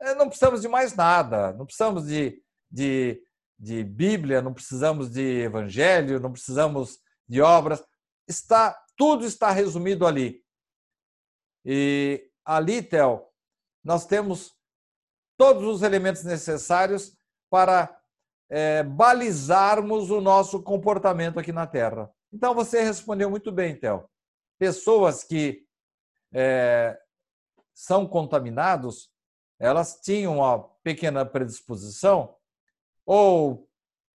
é, não precisamos de mais nada, não precisamos de, de, de Bíblia, não precisamos de evangelho, não precisamos de obras. Está tudo está resumido ali. E ali, Tel, nós temos todos os elementos necessários para é, balizarmos o nosso comportamento aqui na Terra. Então, você respondeu muito bem, Tel. Pessoas que é, são contaminados, elas tinham uma pequena predisposição ou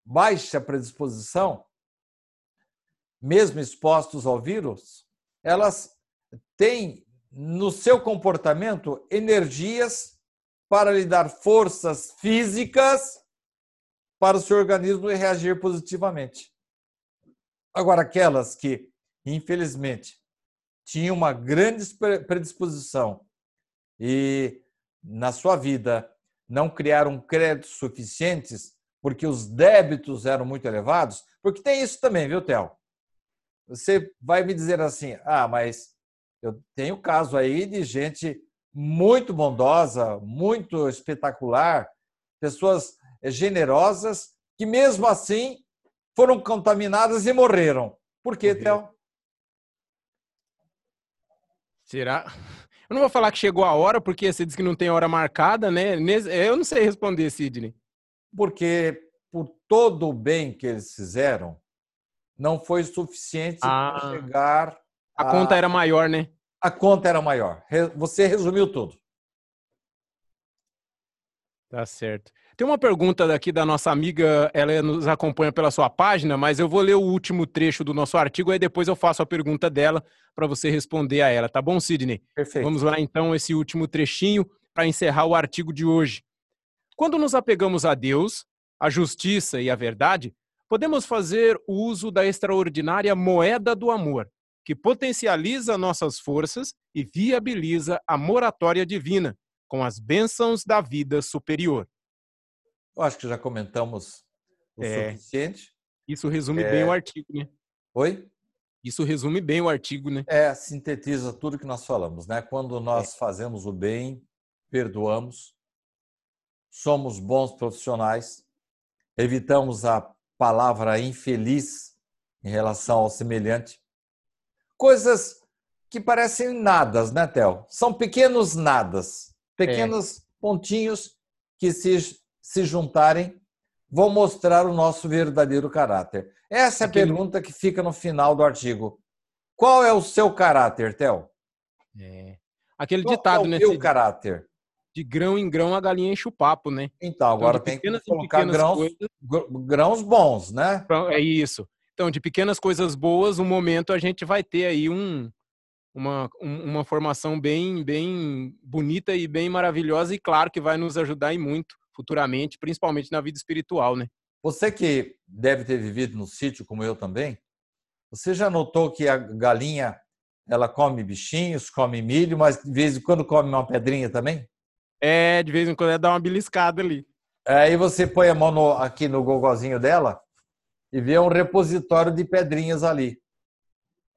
baixa predisposição, mesmo expostos ao vírus, elas têm no seu comportamento energias para lhe dar forças físicas para o seu organismo reagir positivamente. Agora, aquelas que, infelizmente, tinham uma grande predisposição e na sua vida não criaram créditos suficientes porque os débitos eram muito elevados, porque tem isso também, viu, Theo? Você vai me dizer assim: ah, mas eu tenho caso aí de gente muito bondosa, muito espetacular, pessoas generosas que mesmo assim foram contaminadas e morreram. Por quê, Theo? Será? Eu não vou falar que chegou a hora, porque você disse que não tem hora marcada, né? Eu não sei responder, Sidney. Porque por todo o bem que eles fizeram, não foi suficiente ah, para chegar. A, a conta era maior, né? A conta era maior. Você resumiu tudo. Tá certo. Tem uma pergunta daqui da nossa amiga, ela nos acompanha pela sua página, mas eu vou ler o último trecho do nosso artigo, aí depois eu faço a pergunta dela para você responder a ela, tá bom, Sidney? Perfeito. Vamos lá então, esse último trechinho para encerrar o artigo de hoje. Quando nos apegamos a Deus, a justiça e a verdade, podemos fazer uso da extraordinária moeda do amor, que potencializa nossas forças e viabiliza a moratória divina, com as bênçãos da vida superior. Eu acho que já comentamos o é, suficiente. Isso resume é... bem o artigo, né? Oi? Isso resume bem o artigo, né? É, sintetiza tudo que nós falamos, né? Quando nós é. fazemos o bem, perdoamos, somos bons profissionais, evitamos a palavra infeliz em relação ao semelhante. Coisas que parecem nadas, né, Theo? São pequenos nadas, pequenos é. pontinhos que se se juntarem, vão mostrar o nosso verdadeiro caráter. Essa é a Aquele... pergunta que fica no final do artigo. Qual é o seu caráter, Theo? É. Aquele Qual ditado, é o né? Seu caráter. De grão em grão a galinha enche o papo, né? Então, agora então, tem que colocar grãos, coisas... grãos bons, né? É isso. Então, de pequenas coisas boas, um momento a gente vai ter aí um, uma, uma formação bem, bem bonita e bem maravilhosa e claro que vai nos ajudar e muito futuramente, principalmente na vida espiritual, né? Você que deve ter vivido no sítio como eu também, você já notou que a galinha ela come bichinhos, come milho, mas de vez em quando come uma pedrinha também? É, de vez em quando ela dá uma beliscada ali. Aí você põe a mão no, aqui no gogozinho dela e vê um repositório de pedrinhas ali.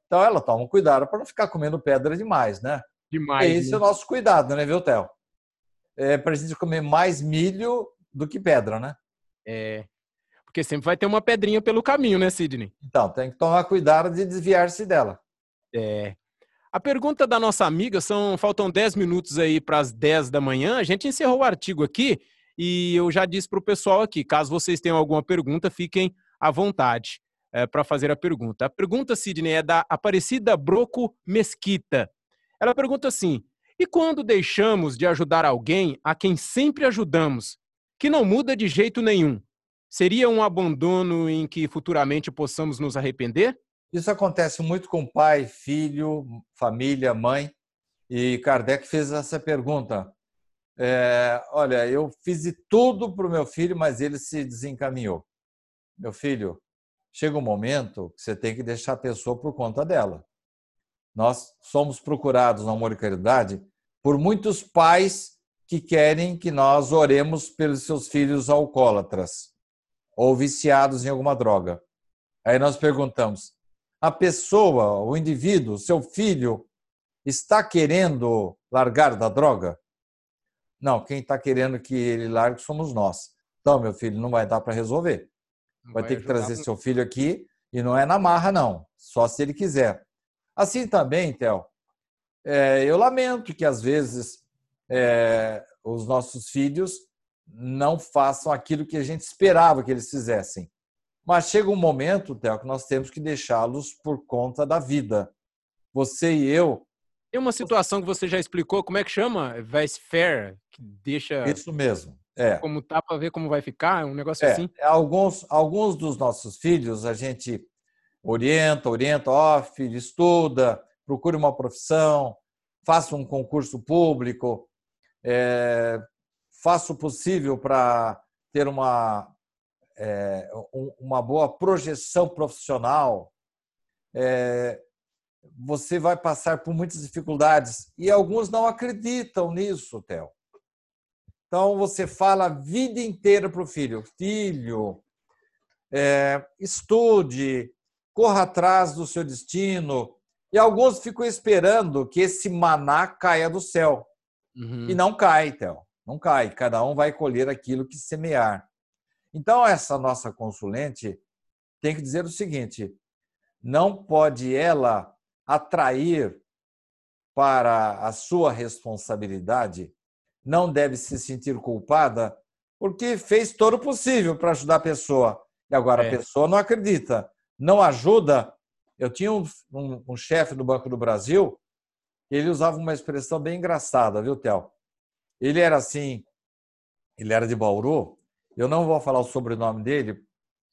Então ela toma cuidado para não ficar comendo pedra demais, né? Demais. Esse né? é o nosso cuidado, né, viu, Theo? é, para a gente comer mais milho do que pedra, né? É. Porque sempre vai ter uma pedrinha pelo caminho, né, Sidney? Então, tem que tomar cuidado de desviar-se dela. É. A pergunta da nossa amiga são. Faltam 10 minutos aí para as 10 da manhã. A gente encerrou o artigo aqui e eu já disse para o pessoal aqui: caso vocês tenham alguma pergunta, fiquem à vontade é, para fazer a pergunta. A pergunta, Sidney, é da Aparecida Broco Mesquita. Ela pergunta assim: e quando deixamos de ajudar alguém a quem sempre ajudamos, que não muda de jeito nenhum, seria um abandono em que futuramente possamos nos arrepender? Isso acontece muito com pai, filho, família, mãe. E Kardec fez essa pergunta. É, olha, eu fiz tudo para o meu filho, mas ele se desencaminhou. Meu filho, chega um momento que você tem que deixar a pessoa por conta dela. Nós somos procurados no Amor e Caridade por muitos pais que querem que nós oremos pelos seus filhos alcoólatras ou viciados em alguma droga. Aí nós perguntamos: a pessoa, o indivíduo, seu filho, está querendo largar da droga? Não, quem está querendo que ele largue somos nós. Então, meu filho, não vai dar para resolver. Vai, vai ter que trazer muito. seu filho aqui e não é na marra, não. Só se ele quiser. Assim também, Theo, é, eu lamento que às vezes é, os nossos filhos não façam aquilo que a gente esperava que eles fizessem. Mas chega um momento, Theo, que nós temos que deixá-los por conta da vida. Você e eu. Tem uma situação que você já explicou, como é que chama? Vice Fair, que deixa. Isso mesmo. É. Como tá para ver como vai ficar, um negócio é. assim. Alguns, alguns dos nossos filhos a gente orienta, orienta, ó, oh, filho, estuda, procure uma profissão, faça um concurso público, é, faça o possível para ter uma é, uma boa projeção profissional, é, você vai passar por muitas dificuldades. E alguns não acreditam nisso, Theo. Então, você fala a vida inteira para o filho: filho, é, estude, corra atrás do seu destino. E alguns ficam esperando que esse maná caia do céu. Uhum. E não cai, Theo. Não cai. Cada um vai colher aquilo que semear. Então, essa nossa consulente tem que dizer o seguinte: não pode ela atrair para a sua responsabilidade, não deve se sentir culpada, porque fez todo o possível para ajudar a pessoa. E agora é. a pessoa não acredita, não ajuda. Eu tinha um, um, um chefe do Banco do Brasil, ele usava uma expressão bem engraçada, viu, Theo? Ele era assim, ele era de Bauru, eu não vou falar o sobrenome dele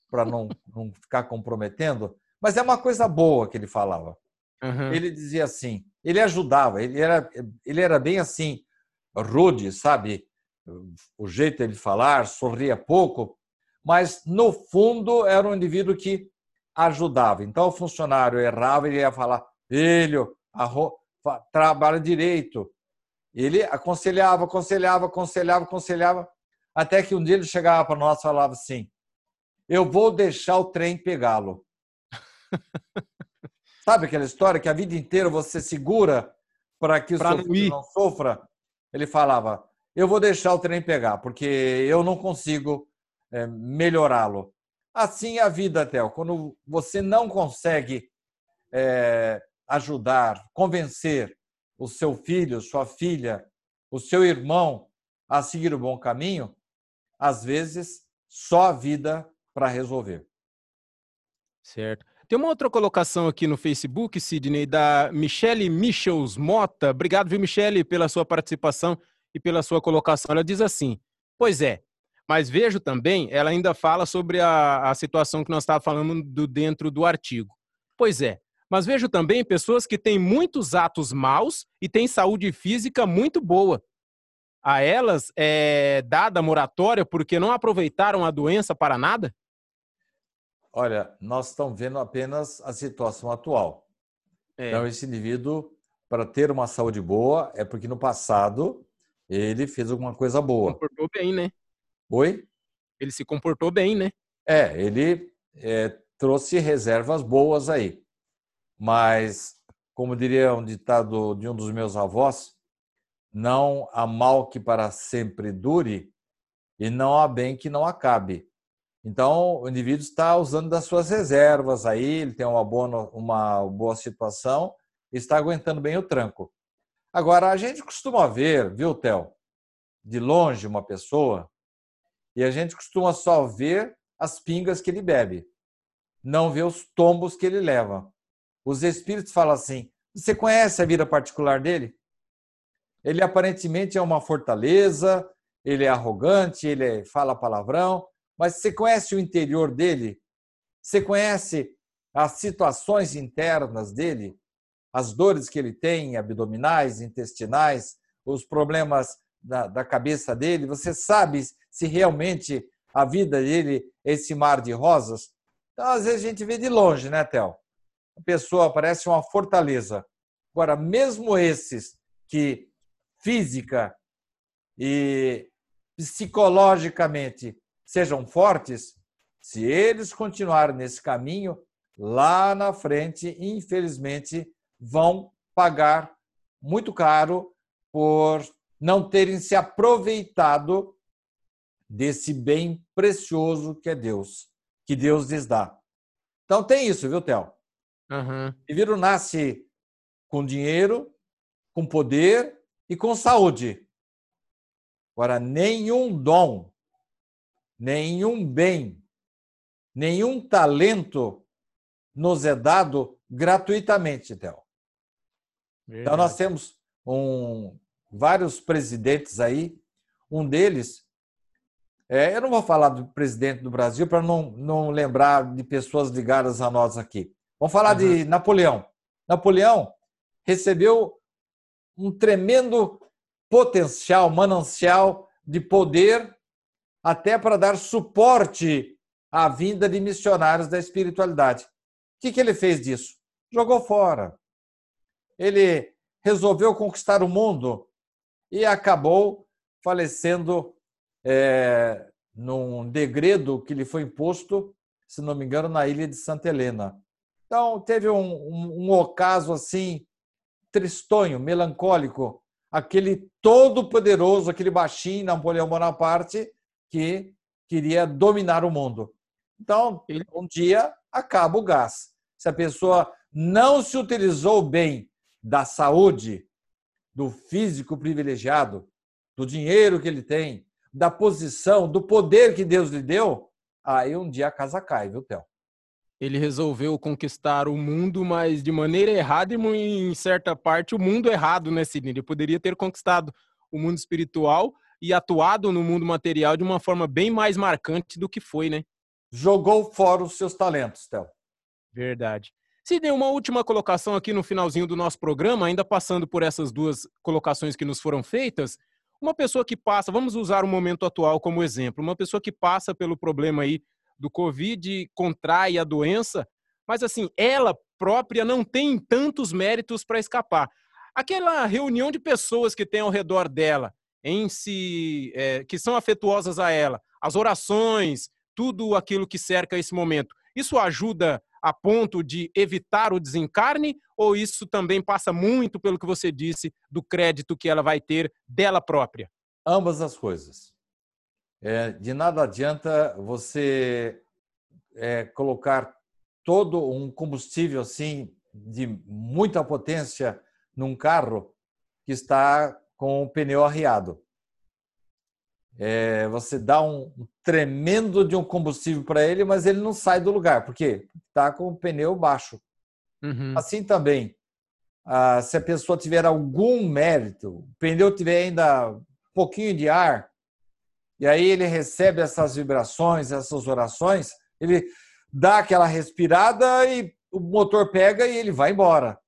para não, não ficar comprometendo, mas é uma coisa boa que ele falava. Uhum. Ele dizia assim, ele ajudava, ele era, ele era bem assim, rude, sabe? O jeito dele falar, sorria pouco, mas no fundo era um indivíduo que ajudava. Então o funcionário errava, ele ia falar, filho, trabalha direito. Ele aconselhava, aconselhava, aconselhava, aconselhava. Até que um dia ele chegava para nós e falava assim: Eu vou deixar o trem pegá-lo. Sabe aquela história que a vida inteira você segura para que o pra seu filho não sofra? Ele falava: Eu vou deixar o trem pegar, porque eu não consigo é, melhorá-lo. Assim é a vida, Theo. Quando você não consegue é, ajudar, convencer o seu filho, sua filha, o seu irmão a seguir o bom caminho, às vezes, só a vida para resolver. Certo. Tem uma outra colocação aqui no Facebook, Sidney, da Michele Michels Mota. Obrigado, viu, Michele, pela sua participação e pela sua colocação. Ela diz assim: Pois é, mas vejo também, ela ainda fala sobre a, a situação que nós estávamos falando do, dentro do artigo. Pois é, mas vejo também pessoas que têm muitos atos maus e têm saúde física muito boa a elas é dada moratória porque não aproveitaram a doença para nada? Olha, nós estamos vendo apenas a situação atual. É. Então, esse indivíduo, para ter uma saúde boa, é porque no passado ele fez alguma coisa boa. Se comportou bem, né? Oi? Ele se comportou bem, né? É, ele é, trouxe reservas boas aí. Mas, como diria um ditado de um dos meus avós, não há mal que para sempre dure e não há bem que não acabe. Então, o indivíduo está usando das suas reservas aí, ele tem uma boa, uma boa situação e está aguentando bem o tranco. Agora, a gente costuma ver, viu, Theo, de longe uma pessoa e a gente costuma só ver as pingas que ele bebe, não vê os tombos que ele leva. Os espíritos falam assim: você conhece a vida particular dele? Ele aparentemente é uma fortaleza, ele é arrogante, ele fala palavrão, mas você conhece o interior dele? Você conhece as situações internas dele? As dores que ele tem, abdominais, intestinais, os problemas da, da cabeça dele? Você sabe se realmente a vida dele é esse mar de rosas? Então, às vezes, a gente vê de longe, né, Théo? A pessoa parece uma fortaleza. Agora, mesmo esses que física e psicologicamente sejam fortes, se eles continuarem nesse caminho, lá na frente, infelizmente, vão pagar muito caro por não terem se aproveitado desse bem precioso que é Deus, que Deus lhes dá. Então tem isso, viu, Theo? Uhum. Viro nasce com dinheiro, com poder e com saúde. Agora, nenhum dom, nenhum bem, nenhum talento nos é dado gratuitamente, Theo. Então, nós temos um, vários presidentes aí. Um deles, é, eu não vou falar do presidente do Brasil para não, não lembrar de pessoas ligadas a nós aqui. Vamos falar uhum. de Napoleão. Napoleão recebeu um tremendo potencial, manancial de poder, até para dar suporte à vinda de missionários da espiritualidade. O que, que ele fez disso? Jogou fora. Ele resolveu conquistar o mundo e acabou falecendo é, num degredo que lhe foi imposto, se não me engano, na ilha de Santa Helena. Então, teve um, um, um ocaso assim, tristonho, melancólico, aquele todo-poderoso, aquele baixinho Napoleão Bonaparte, que queria dominar o mundo. Então, um dia acaba o gás. Se a pessoa não se utilizou bem da saúde, do físico privilegiado, do dinheiro que ele tem, da posição, do poder que Deus lhe deu, aí um dia a casa cai, viu, Theo? Ele resolveu conquistar o mundo, mas de maneira errada e em certa parte o mundo errado, né, Sidney? Ele poderia ter conquistado o mundo espiritual e atuado no mundo material de uma forma bem mais marcante do que foi, né? Jogou fora os seus talentos, Theo. Verdade. Sidney, uma última colocação aqui no finalzinho do nosso programa, ainda passando por essas duas colocações que nos foram feitas. Uma pessoa que passa, vamos usar o momento atual como exemplo, uma pessoa que passa pelo problema aí do Covid, contrai a doença, mas assim, ela própria não tem tantos méritos para escapar. Aquela reunião de pessoas que tem ao redor dela, em si, é, que são afetuosas a ela, as orações, tudo aquilo que cerca esse momento, isso ajuda a ponto de evitar o desencarne? Ou isso também passa muito pelo que você disse do crédito que ela vai ter dela própria? Ambas as coisas. É, de nada adianta você é, colocar todo um combustível assim de muita potência num carro que está com o pneu arriado é, você dá um tremendo de um combustível para ele, mas ele não sai do lugar, porque está com o pneu baixo. Uhum. Assim também, ah, se a pessoa tiver algum mérito, o pneu tiver ainda um pouquinho de ar, e aí ele recebe essas vibrações, essas orações, ele dá aquela respirada e o motor pega e ele vai embora.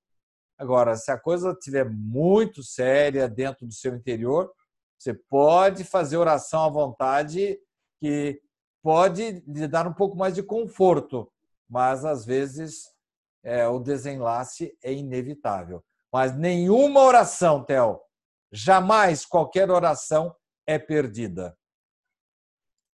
Agora, se a coisa estiver muito séria dentro do seu interior, você pode fazer oração à vontade, que pode lhe dar um pouco mais de conforto, mas às vezes é, o desenlace é inevitável. Mas nenhuma oração, Theo, jamais qualquer oração é perdida.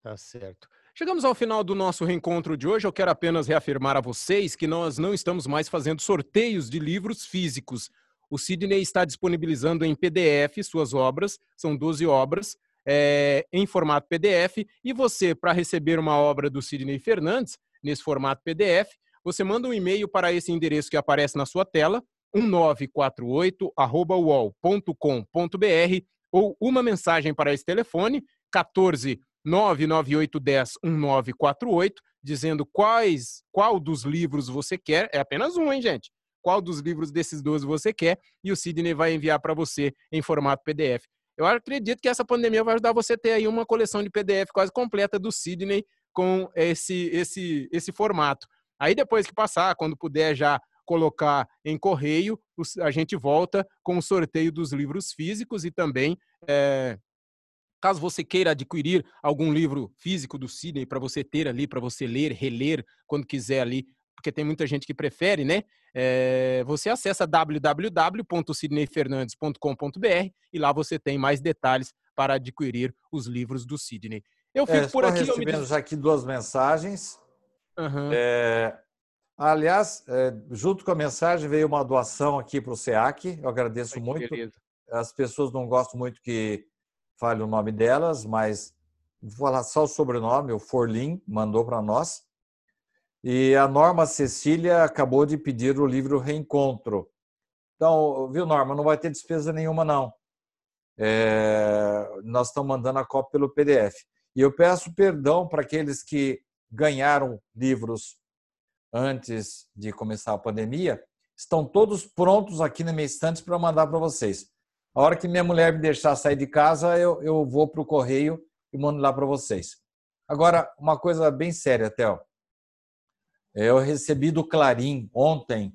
Tá certo. Chegamos ao final do nosso reencontro de hoje. Eu quero apenas reafirmar a vocês que nós não estamos mais fazendo sorteios de livros físicos. O Sidney está disponibilizando em PDF suas obras, são 12 obras, é, em formato PDF. E você, para receber uma obra do Sidney Fernandes, nesse formato PDF, você manda um e-mail para esse endereço que aparece na sua tela, 1948.uol.com.br ou uma mensagem para esse telefone, 14 99810 1948, dizendo quais, qual dos livros você quer. É apenas um, hein, gente? qual dos livros desses 12 você quer e o Sidney vai enviar para você em formato PDF. Eu acredito que essa pandemia vai ajudar você a ter aí uma coleção de PDF quase completa do Sidney com esse, esse, esse formato. Aí depois que passar, quando puder já colocar em correio, a gente volta com o sorteio dos livros físicos e também, é, caso você queira adquirir algum livro físico do Sidney para você ter ali, para você ler, reler, quando quiser ali, porque tem muita gente que prefere, né? É, você acessa www.sidneyfernandes.com.br e lá você tem mais detalhes para adquirir os livros do Sidney. Eu fico é, por aqui. recebendo me... já aqui duas mensagens. Uhum. É, aliás, é, junto com a mensagem veio uma doação aqui para o SEAC. Eu agradeço Ai, muito. As pessoas não gostam muito que fale o nome delas, mas vou falar só o sobrenome, o Forlim, mandou para nós. E a Norma Cecília acabou de pedir o livro Reencontro. Então, viu, Norma, não vai ter despesa nenhuma, não. É, nós estamos mandando a cópia pelo PDF. E eu peço perdão para aqueles que ganharam livros antes de começar a pandemia. Estão todos prontos aqui na minha estante para mandar para vocês. A hora que minha mulher me deixar sair de casa, eu, eu vou para o correio e mando lá para vocês. Agora, uma coisa bem séria, Théo. Eu recebi do Clarim ontem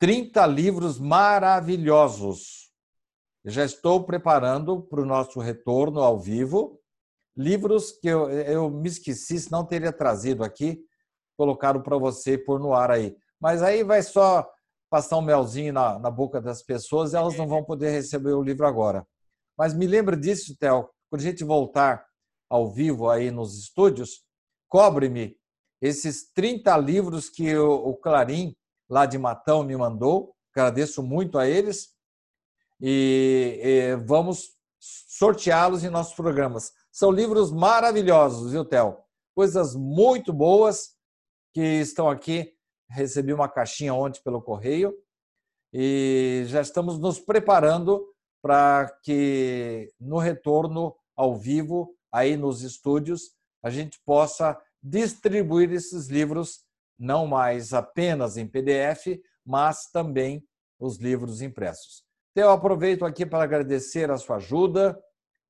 30 livros maravilhosos. Eu já estou preparando para o nosso retorno ao vivo. Livros que eu, eu me esqueci, se não teria trazido aqui, colocado para você pôr no ar aí. Mas aí vai só passar um melzinho na, na boca das pessoas, elas não vão poder receber o livro agora. Mas me lembra disso, Theo, quando a gente voltar ao vivo aí nos estúdios, cobre-me esses 30 livros que o Clarim, lá de Matão, me mandou. Agradeço muito a eles. E, e vamos sorteá-los em nossos programas. São livros maravilhosos, viu, Theo? Coisas muito boas que estão aqui recebi uma caixinha ontem pelo correio e já estamos nos preparando para que no retorno ao vivo, aí nos estúdios, a gente possa distribuir esses livros não mais apenas em PDF, mas também os livros impressos. Então, eu aproveito aqui para agradecer a sua ajuda,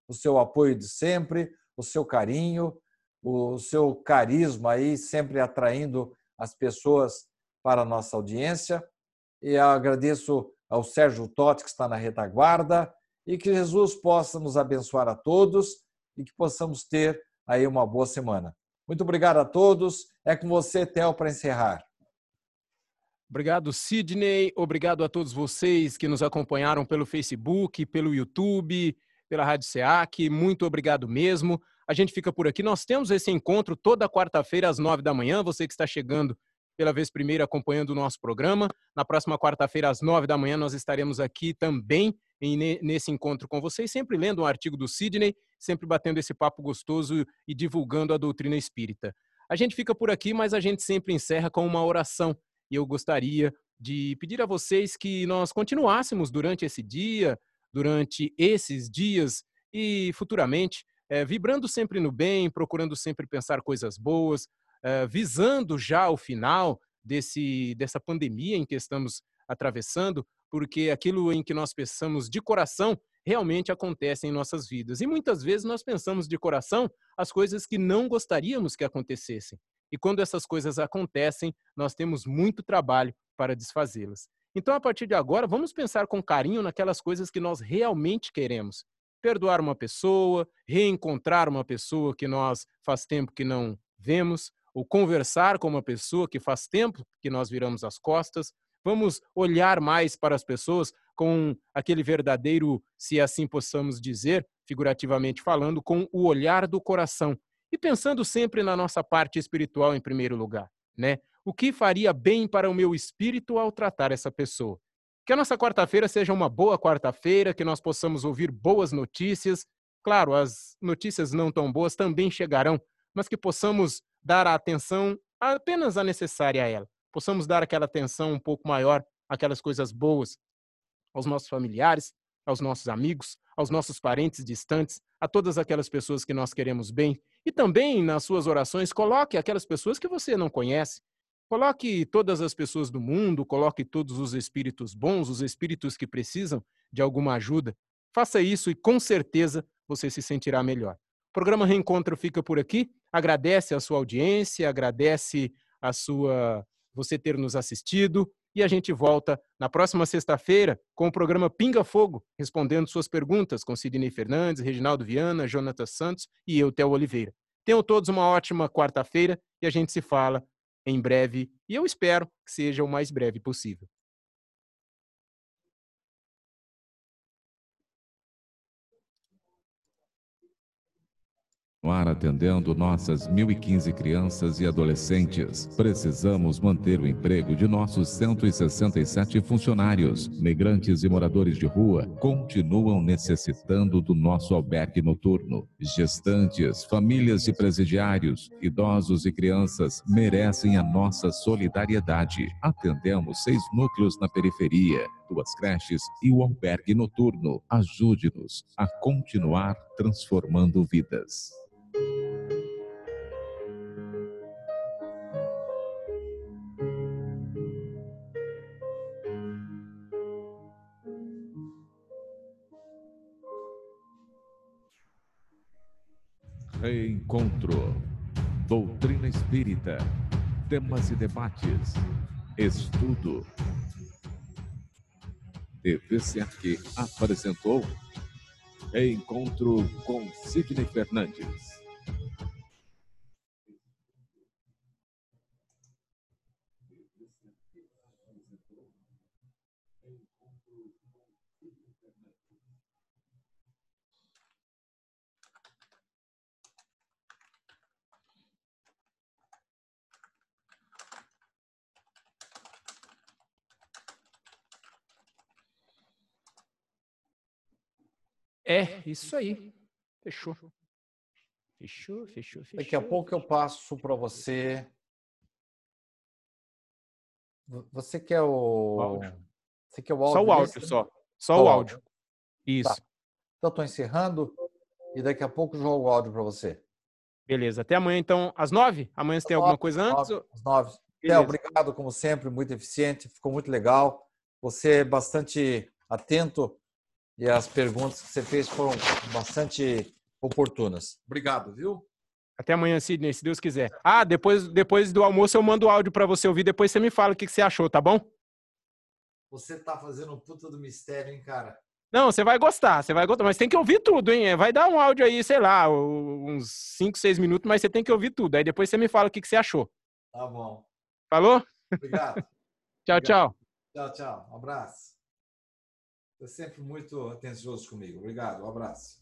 o seu apoio de sempre, o seu carinho, o seu carisma aí, sempre atraindo as pessoas para a nossa audiência. E agradeço ao Sérgio Totti, que está na retaguarda, e que Jesus possa nos abençoar a todos e que possamos ter aí uma boa semana. Muito obrigado a todos. É com você, Theo, para encerrar. Obrigado, Sidney. Obrigado a todos vocês que nos acompanharam pelo Facebook, pelo YouTube, pela Rádio SEAC. Muito obrigado mesmo. A gente fica por aqui. Nós temos esse encontro toda quarta-feira às nove da manhã. Você que está chegando pela vez primeira acompanhando o nosso programa. Na próxima quarta-feira, às nove da manhã, nós estaremos aqui também nesse encontro com vocês, sempre lendo um artigo do Sidney, sempre batendo esse papo gostoso e divulgando a doutrina espírita. A gente fica por aqui, mas a gente sempre encerra com uma oração. E eu gostaria de pedir a vocês que nós continuássemos durante esse dia, durante esses dias e futuramente, é, vibrando sempre no bem, procurando sempre pensar coisas boas, uh, visando já o final desse, dessa pandemia em que estamos atravessando, porque aquilo em que nós pensamos de coração realmente acontece em nossas vidas. E muitas vezes nós pensamos de coração as coisas que não gostaríamos que acontecessem. E quando essas coisas acontecem, nós temos muito trabalho para desfazê-las. Então, a partir de agora, vamos pensar com carinho naquelas coisas que nós realmente queremos. Perdoar uma pessoa, reencontrar uma pessoa que nós faz tempo que não vemos, ou conversar com uma pessoa que faz tempo que nós viramos as costas. Vamos olhar mais para as pessoas com aquele verdadeiro, se assim possamos dizer, figurativamente falando, com o olhar do coração e pensando sempre na nossa parte espiritual em primeiro lugar, né? O que faria bem para o meu espírito ao tratar essa pessoa? Que a nossa quarta-feira seja uma boa quarta-feira, que nós possamos ouvir boas notícias. Claro, as notícias não tão boas também chegarão, mas que possamos dar a atenção apenas a necessária a ela. Possamos dar aquela atenção um pouco maior àquelas coisas boas, aos nossos familiares, aos nossos amigos, aos nossos parentes distantes, a todas aquelas pessoas que nós queremos bem. E também nas suas orações, coloque aquelas pessoas que você não conhece. Coloque todas as pessoas do mundo, coloque todos os espíritos bons, os espíritos que precisam de alguma ajuda. Faça isso e com certeza você se sentirá melhor. O programa Reencontro fica por aqui. Agradece a sua audiência, agradece a sua você ter nos assistido e a gente volta na próxima sexta-feira com o programa Pinga Fogo, respondendo suas perguntas com Sidney Fernandes, Reginaldo Viana, Jonathan Santos e eu, Theo Oliveira. Tenham todos uma ótima quarta-feira e a gente se fala em breve e eu espero que seja o mais breve possível. Continuar atendendo nossas 1.015 crianças e adolescentes. Precisamos manter o emprego de nossos 167 funcionários. Migrantes e moradores de rua continuam necessitando do nosso albergue noturno. Gestantes, famílias de presidiários, idosos e crianças merecem a nossa solidariedade. Atendemos seis núcleos na periferia, duas creches e o albergue noturno. Ajude-nos a continuar transformando vidas. Reencontro. Doutrina espírita. Temas e debates. Estudo. TV que apresentou Reencontro com Sidney Fernandes. É, isso aí. Fechou. Fechou, fechou, fechou. Daqui a pouco eu passo para você. Você quer o. o áudio. Você quer o áudio? Só o áudio, só. Só o áudio. Isso. Tá. Então, estou encerrando e daqui a pouco jogo o áudio para você. Beleza. Até amanhã, então, às nove? Amanhã você tem alguma coisa antes? Às nove. Theo, obrigado, como sempre, muito eficiente, ficou muito legal. Você é bastante atento e as perguntas que você fez foram bastante oportunas. Obrigado, viu? Até amanhã, Sidney, se Deus quiser. Ah, depois, depois do almoço eu mando o áudio para você ouvir, depois você me fala o que, que você achou, tá bom? Você tá fazendo um puta do mistério, hein, cara? Não, você vai gostar, você vai gostar, mas tem que ouvir tudo, hein? Vai dar um áudio aí, sei lá, uns 5, 6 minutos, mas você tem que ouvir tudo. Aí depois você me fala o que, que você achou. Tá bom. Falou? Obrigado. tchau, Obrigado. tchau. Tchau, tchau. Um abraço. Sempre muito atencioso comigo. Obrigado. Um abraço.